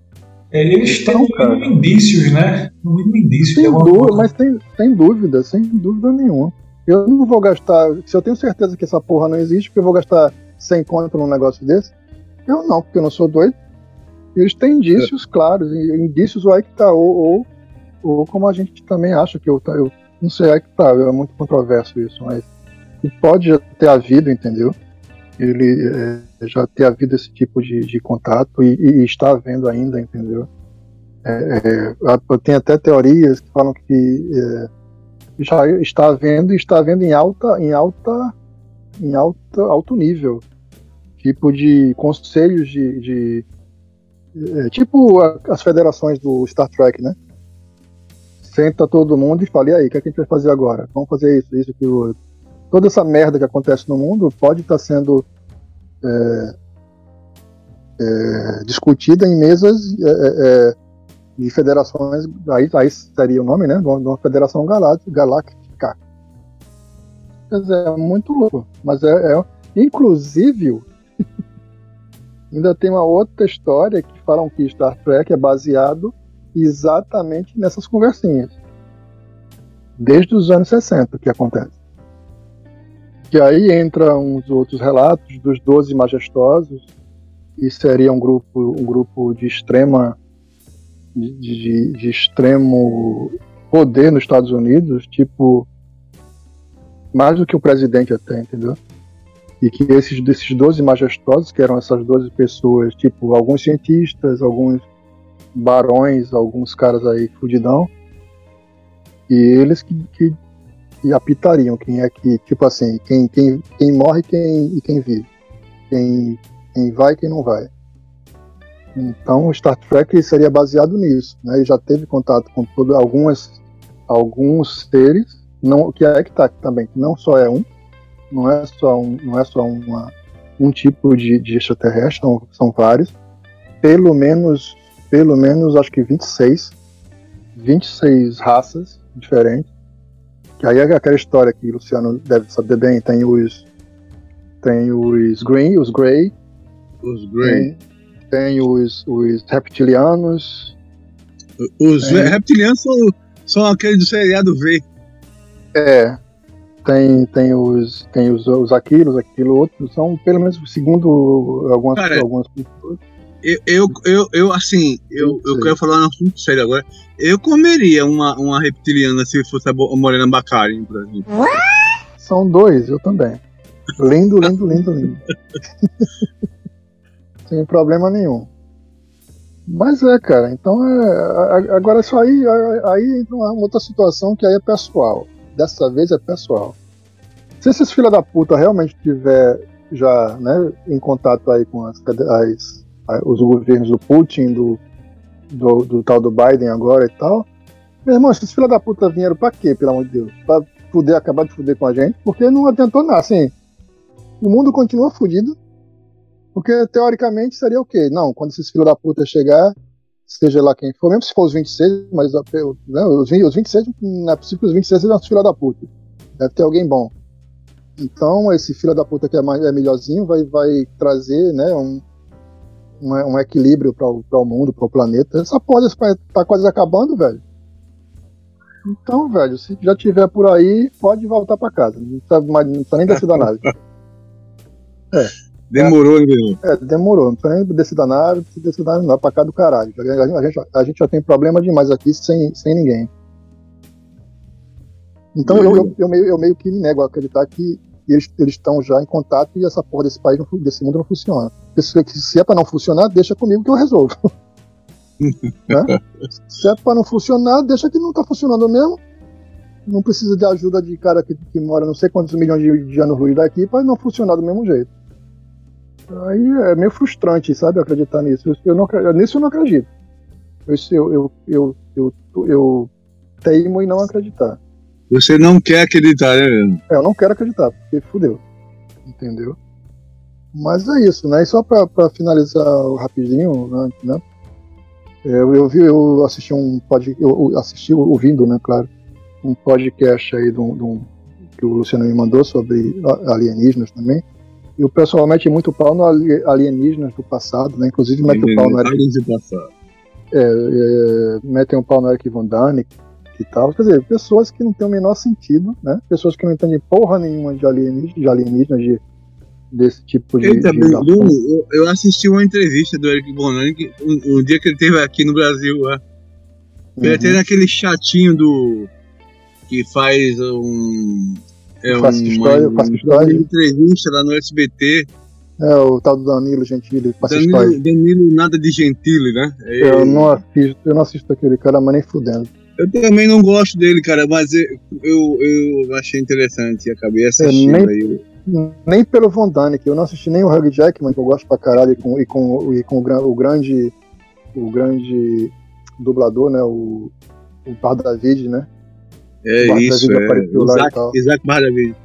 É, eles têm Então, no cara. indícios, né? No mínimo indícios. alguma dúvida, coisa. mas sem, sem dúvida, sem dúvida nenhuma. Eu não vou gastar. Se eu tenho certeza que essa porra não existe, porque eu vou gastar 100 conto num negócio desse? Eu não, porque eu não sou doido. Eles têm indícios claros, indícios aí que tá, ou, ou, ou como a gente também acha que eu, tá- eu não sei aí que tá, é muito controverso isso, mas pode já ter havido, entendeu? Ele é, já ter havido esse tipo de, de contato e, e está havendo ainda, entendeu? É, é, tem até teorias que falam que é, já está havendo e está havendo em alta, em alta, em alta, alto nível, tipo de conselhos de, de é, tipo a- as federações do Star Trek, né? Senta todo mundo e fala, e aí, o que, é que a gente vai fazer agora? Vamos fazer isso, isso, aquilo. Toda essa merda que acontece no mundo pode estar sendo é, é, discutida em mesas é, é, é, de federações, aí, aí seria o nome, né? De uma, de uma federação galá- galáctica. Quer dizer, é muito louco. Mas é. é- inclusive, ainda tem uma outra história que falam que Star Trek é baseado exatamente nessas conversinhas. Desde os anos 60 que acontece. Que aí entra uns outros relatos dos Doze Majestosos, e seria um grupo, um grupo de extrema de, de- de extremo poder nos Estados Unidos, tipo mais do que o presidente até, entendeu? E que esses desses 12 majestosos, que eram essas 12 pessoas, tipo alguns cientistas, alguns barões, alguns caras aí fudidão, e eles que, que, que apitariam quem é que, tipo assim, quem, quem, quem morre quem, e quem vive. Quem, quem vai e quem não vai. Então, Star Trek seria baseado nisso. Né? Ele já teve contato com todo, algumas, alguns seres, não, que é que tá também, não só é um, não é só, um, não é só uma, um tipo de, de extraterrestre, são, são vários. Pelo menos, pelo menos, acho que 26, 26 raças diferentes. Que aí é aquela história que o Luciano deve saber bem, tem os tem os Green, os Grey, Os Grey. tem, tem os, os reptilianos, Os É. reptilianos são, são aqueles do seriado V. é, tem, tem os tem os, os Aquilos, aquilo outro, são pelo menos segundo algumas, Cara, algumas pessoas. Eu, eu, eu, eu, assim, eu, eu quero falar um assunto sério agora. Eu comeria uma, uma reptiliana se fosse a Morena Baccarin, por exemplo. São dois, eu também. Lindo, lindo, lindo, lindo. Sem problema nenhum. Mas é, cara, então é. Agora isso aí, aí entra uma outra situação que aí é pessoal. Dessa vez é pessoal. Se esses filha da puta realmente tiver já né, em contato aí com as, as, os governos do Putin, do, do, do, tal do Biden agora e tal. Meu irmão, esses filha da puta vieram pra quê, pelo amor de Deus? Pra poder acabar de fuder com a gente? Porque não adiantou nada, assim. O mundo continua fudido. Porque teoricamente seria o quê? Não, quando esses filhos da puta chegar, seja lá quem for, mesmo se for os 26, mas né, os, 20, os 26, não é possível que os 26 sejam os filhos da puta. Deve ter alguém bom. Então, esse filho da puta que é, mais, é melhorzinho vai, vai trazer né, um, um, um equilíbrio para o mundo, para o planeta. Essa porra tá quase acabando, velho. Então, velho, se já tiver por aí, pode voltar para casa. Não precisa, não precisa nem descer da nave. É. Demorou, hein, É, demorou. Não precisa nem descer da nave, não não, pra cá do caralho. A gente, a gente já tem problema demais aqui sem, sem ninguém. Então eu, eu, eu, meio, eu meio que me nego a acreditar que eles estão já em contato e essa porra desse país, desse mundo não funciona. Se, se é para não funcionar, deixa comigo que eu resolvo. né? Se é para não funcionar, deixa que não tá funcionando mesmo. Não precisa de ajuda de cara que, que mora não sei quantos milhões de, de anos luz daqui para não funcionar do mesmo jeito. Aí é meio frustrante, sabe, acreditar nisso. Eu não, nisso eu não acredito. Eu, eu, eu, eu, eu teimo em não acreditar. Você não quer acreditar, né? É, eu não quero acreditar, porque fudeu. Entendeu? Mas é isso, né? E só pra, pra finalizar rapidinho, né? né? Eu, eu vi, eu assisti um podcast, eu assisti ouvindo, né, claro, um podcast aí do, do, que o Luciano me mandou sobre alienígenas também. E o pessoal mete muito pau no alienígenas do passado, né? Inclusive mete o pau no Eric. do passado. É, é, metem um pau no Eric Von Daniken e tal. Quer dizer, pessoas que não têm o menor sentido, né? Pessoas que não entendem porra nenhuma de alienígenas, de, alienígenas, de desse tipo de. Eita, de eu, eu, assisti uma entrevista do Eric Bonani um, um, dia que ele esteve aqui no Brasil lá. Ele uhum. até naquele chatinho do. que faz um. É faço uma, história, uma, faço história. entrevista lá no SBT. É, o tal do Danilo Gentili, Danilo, Danilo nada de Gentili, né? É, eu não assisto, eu não assisto aquele cara, mas nem fudendo. Eu também não gosto dele, cara, mas eu, eu, eu achei interessante e acabei assistindo é, nem, aí. Nem pelo Von que eu não assisti nem o Hugh Jackman, que eu gosto pra caralho, e com, e com, e com o, o grande o grande dublador, né, o, o Bar David, né? É isso, é. Isaac, Isaac David.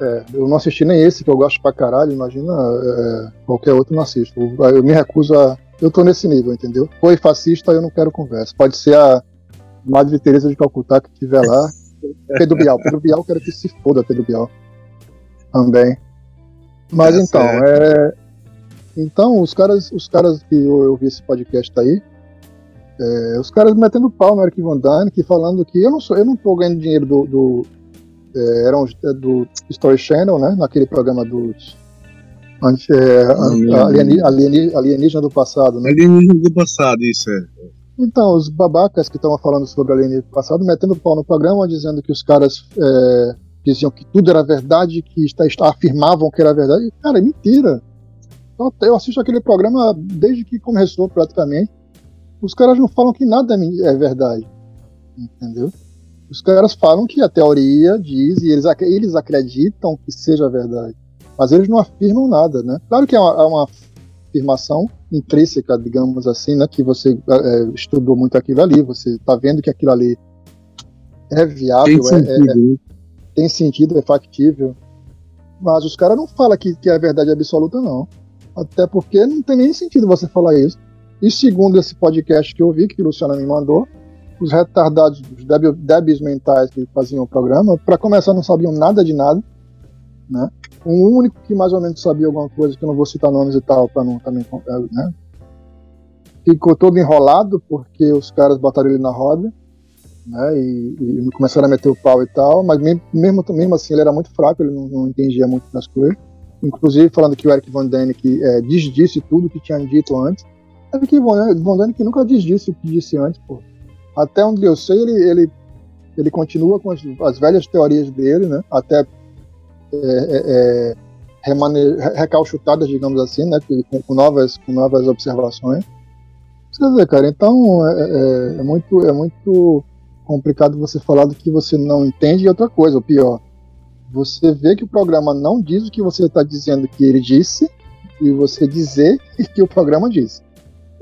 É, eu não assisti nem esse, que eu gosto pra caralho, imagina é, qualquer outro não assisto. Eu, eu me recuso a... Eu tô nesse nível, entendeu? Foi fascista, eu não quero conversa. Pode ser a Madre Teresa de Calcutá que estiver lá. Pedro Bial. Pedro Bial, quero que se foda, Pedro Bial. Também. Mas é então, é. Então, os caras, os caras que eu, eu vi esse podcast aí, é, os caras metendo pau no Eric Van Dyne, falando que eu não sou, eu não tô ganhando dinheiro do, do é, eram é, do Story Channel, né? Naquele programa dos é, alienígena, alienígena do passado, né? Alienígena do passado, isso é. Então, os babacas que estavam falando sobre alienígena passado, metendo pau no programa, dizendo que os caras é, diziam que tudo era verdade, que está, está, afirmavam que era verdade. Cara, é mentira. Então, eu assisto aquele programa desde que começou, praticamente. Os caras não falam que nada é, é verdade. Entendeu? Os caras falam que a teoria diz, e eles, eles acreditam que seja verdade. Mas eles não afirmam nada, né? Claro que é uma, é uma afirmação intrínseca, digamos assim, né, que você é, estudou muito aquilo ali, você está vendo que aquilo ali é viável, tem é, sentido, é, é, tem sentido, é factível. Mas os caras não falam que, que é verdade absoluta, não. Até porque não tem nem sentido você falar isso. E segundo esse podcast que eu vi, que o Luciano me mandou, os retardados, os débeis mentais que faziam o programa, para começar, não sabiam nada de nada. Né? O único que mais ou menos sabia alguma coisa, que eu não vou citar nomes e tal, para não também. Né? Ficou todo enrolado, porque os caras botaram ele na roda, né? E, e começaram a meter o pau e tal, mas mesmo, mesmo assim ele era muito fraco, ele não, não entendia muito das coisas. Inclusive falando que o Eric Van Däniken é, desdisse tudo que tinha dito antes. Eric Van Däniken nunca desdisse o que disse antes, pô. Até onde eu sei, ele, ele, ele continua com as, as velhas teorias dele, né? Até é, é, é, remane- re- recalchutadas, digamos assim, né? Com, com novas, com novas observações. Quer dizer, cara, então é, é- é muito, é muito complicado você falar do que você não entende e outra coisa, o pior. Você vê que o programa não diz o que você está dizendo que ele disse e você dizer que o programa disse.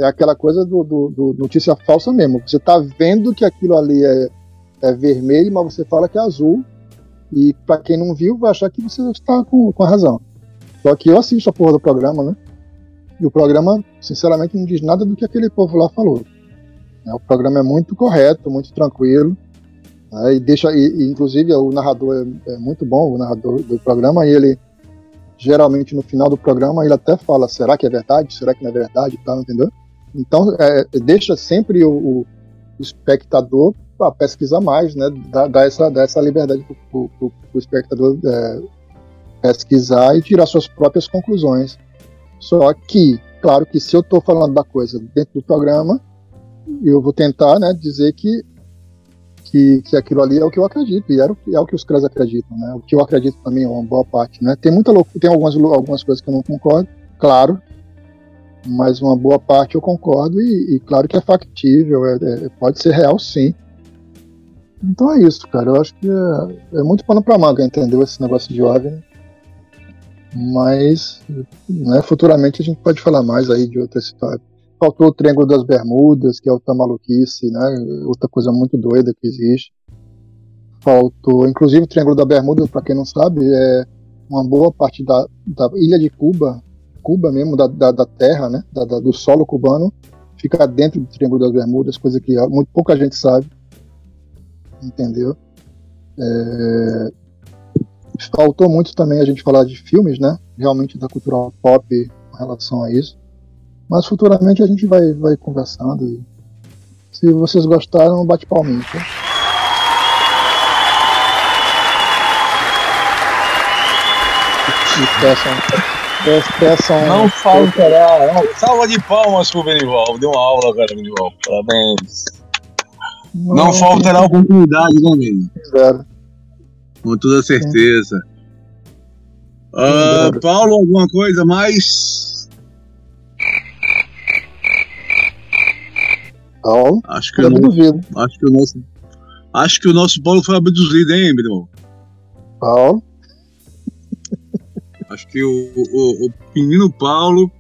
É aquela coisa do, do- do notícia falsa mesmo. Você está vendo que aquilo ali é, é vermelho, mas você fala que é azul. E para quem não viu, vai achar que você está com, com a razão. Só que eu assisto a porra do programa, né? E o programa, sinceramente, não diz nada do que aquele povo lá falou. né? O programa é muito correto, muito tranquilo. né? E deixa, e, e, inclusive o narrador é, é muito bom, o narrador do programa, e ele geralmente no final do programa ele até fala, será que é verdade? Será que não é verdade? Tal, entendeu? Então é, deixa sempre o, o espectador para pesquisar mais, né? Dá, dá essa, dá essa liberdade para o espectador é, pesquisar e tirar suas próprias conclusões. Só que, claro que se eu estou falando da coisa dentro do programa, eu vou tentar né, dizer que, que, que aquilo ali é o que eu acredito, e é o, é o que os caras acreditam. Né? O que eu acredito também é uma boa parte. Né? Tem muita tem algumas, algumas coisas que eu não concordo, claro, mas uma boa parte eu concordo, e, e claro que é factível, é, é, pode ser real sim. Então é isso, cara. Eu acho que é, é muito pano pra manga, entendeu? Esse negócio de OVNI. Mas, né, futuramente a gente pode falar mais aí de outras histórias. Faltou o Triângulo das Bermudas, que é outra maluquice, né? Outra coisa muito doida que existe. Faltou, inclusive o Triângulo da Bermuda, para quem não sabe, é uma boa parte da, da ilha de Cuba, Cuba mesmo, da, da, da terra, né? Da, da, do solo cubano, fica dentro do Triângulo das Bermudas, coisa que muito pouca gente sabe. Entendeu? É, faltou muito também a gente falar de filmes, né? Realmente da cultura pop com relação a isso. Mas futuramente a gente vai, vai conversando. E se vocês gostaram, bate palminho. Tá? E peçam, peçam. Não faltará. Salva de palmas pro Benival. Deu uma aula agora, Benival. Parabéns. Não, não faltará oportunidade, né, menino? Zero. Com toda certeza. Uh, Paulo, alguma coisa mais? Paulo? Acho que, eu não, acho que o nosso. Acho que o nosso Paulo foi abduzido, hein, meu irmão? Paulo? Acho que o, o, o menino Paulo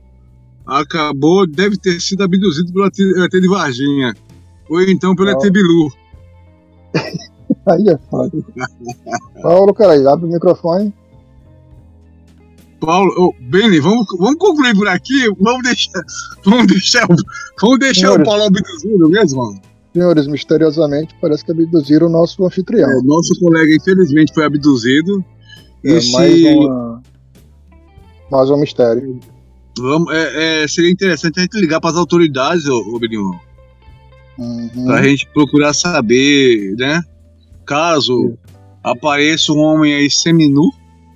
acabou, deve ter sido abduzido pelo ET de Varginha. Ou então pelo ET Bilu. Aí é foda. Paulo, cara, abre o microfone. Paulo, oh, Beni, vamos, vamos concluir por aqui. Vamos deixar, vamos deixar, vamos deixar Senhores, o Paulo abduzido mesmo. Senhores, misteriosamente parece que abduziram o nosso anfitrião. É, nosso colega, infelizmente, foi abduzido. É, e mais, se... uma... mais um mistério. Vamos, é, é, seria interessante a gente ligar para as autoridades, ô, ô Benimão. Uhum. Pra gente procurar saber, né? Caso apareça um homem aí seminu.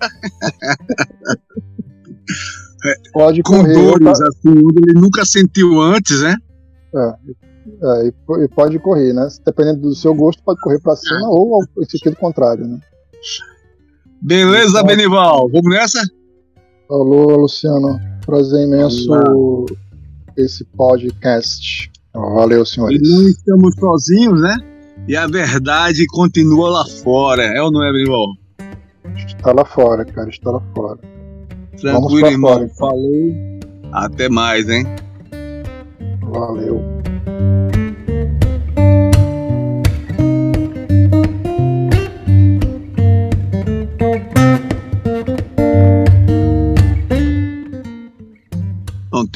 Pode com correr, dores, tá? assim, ele nunca sentiu antes, né? É, é, e pode correr, né? Dependendo do seu gosto, pode correr para cima ou ao sentido contrário, né? Beleza, então, Benival, vamos nessa? Alô, Luciano, prazer imenso esse podcast. Valeu, senhores. E não estamos sozinhos, né? E a verdade continua lá fora, é ou não é, Benival? Está lá fora, cara, está lá fora. Tranquilo, irmão. Fora, então. Falou. Até mais, hein? Valeu.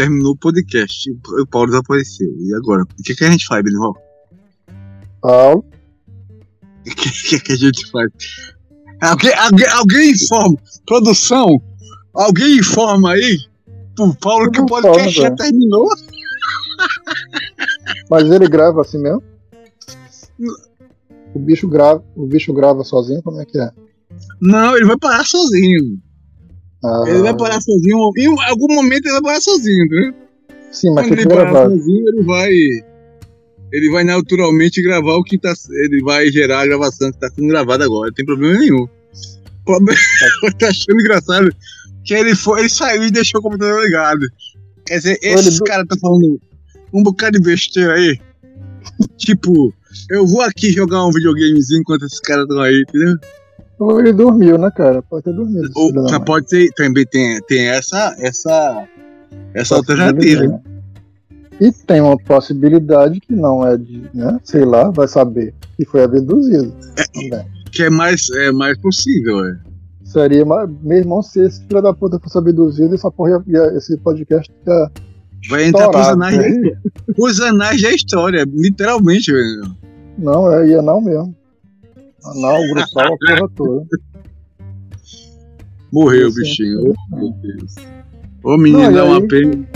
Terminou o podcast. O Paulo desapareceu. E agora? O que, que a gente faz, Benival? Paulo? O que, que, que a gente faz? Alguém, alguém, alguém informa. Produção, alguém informa aí pro Paulo que o podcast já terminou. Mas ele grava assim mesmo? O bicho grava, o bicho grava sozinho, como é que é? Não, ele vai parar sozinho. Ah, Ele vai parar sozinho. Em algum momento ele vai parar sozinho, né? sim, mas Quando ele parar gravado. sozinho, ele vai. Ele vai naturalmente gravar o que tá. Ele vai gerar a gravação que tá sendo gravada agora. Não tem problema nenhum. O problema- Eu tô achando engraçado Que ele foi, ele saiu e deixou o computador ligado. Quer dizer, Ele esses do- caras estão falando um bocado de besteira aí. tipo, eu vou aqui jogar um videogamezinho enquanto esses caras estão aí, entendeu? Ou ele dormiu, né, cara? Pode ter dormido. Ou já pode ter, também tem, tem essa, essa, essa alternativa. Possibilidade. E tem uma possibilidade que não é de, né? Sei lá, vai saber, que foi abduzido. também. Que é mais, é mais possível, é. Seria, meu irmão, se esse filho da puta fosse abduzido, essa porra ia, esse podcast ia Vai entrar pros anais, né? da- pros anais da história, literalmente, velho. Não, é, ia não mesmo. Anal, grupal, a porra toda. Morreu o bichinho. é. Oh, meu Deus. Ô menino, dá uma pena.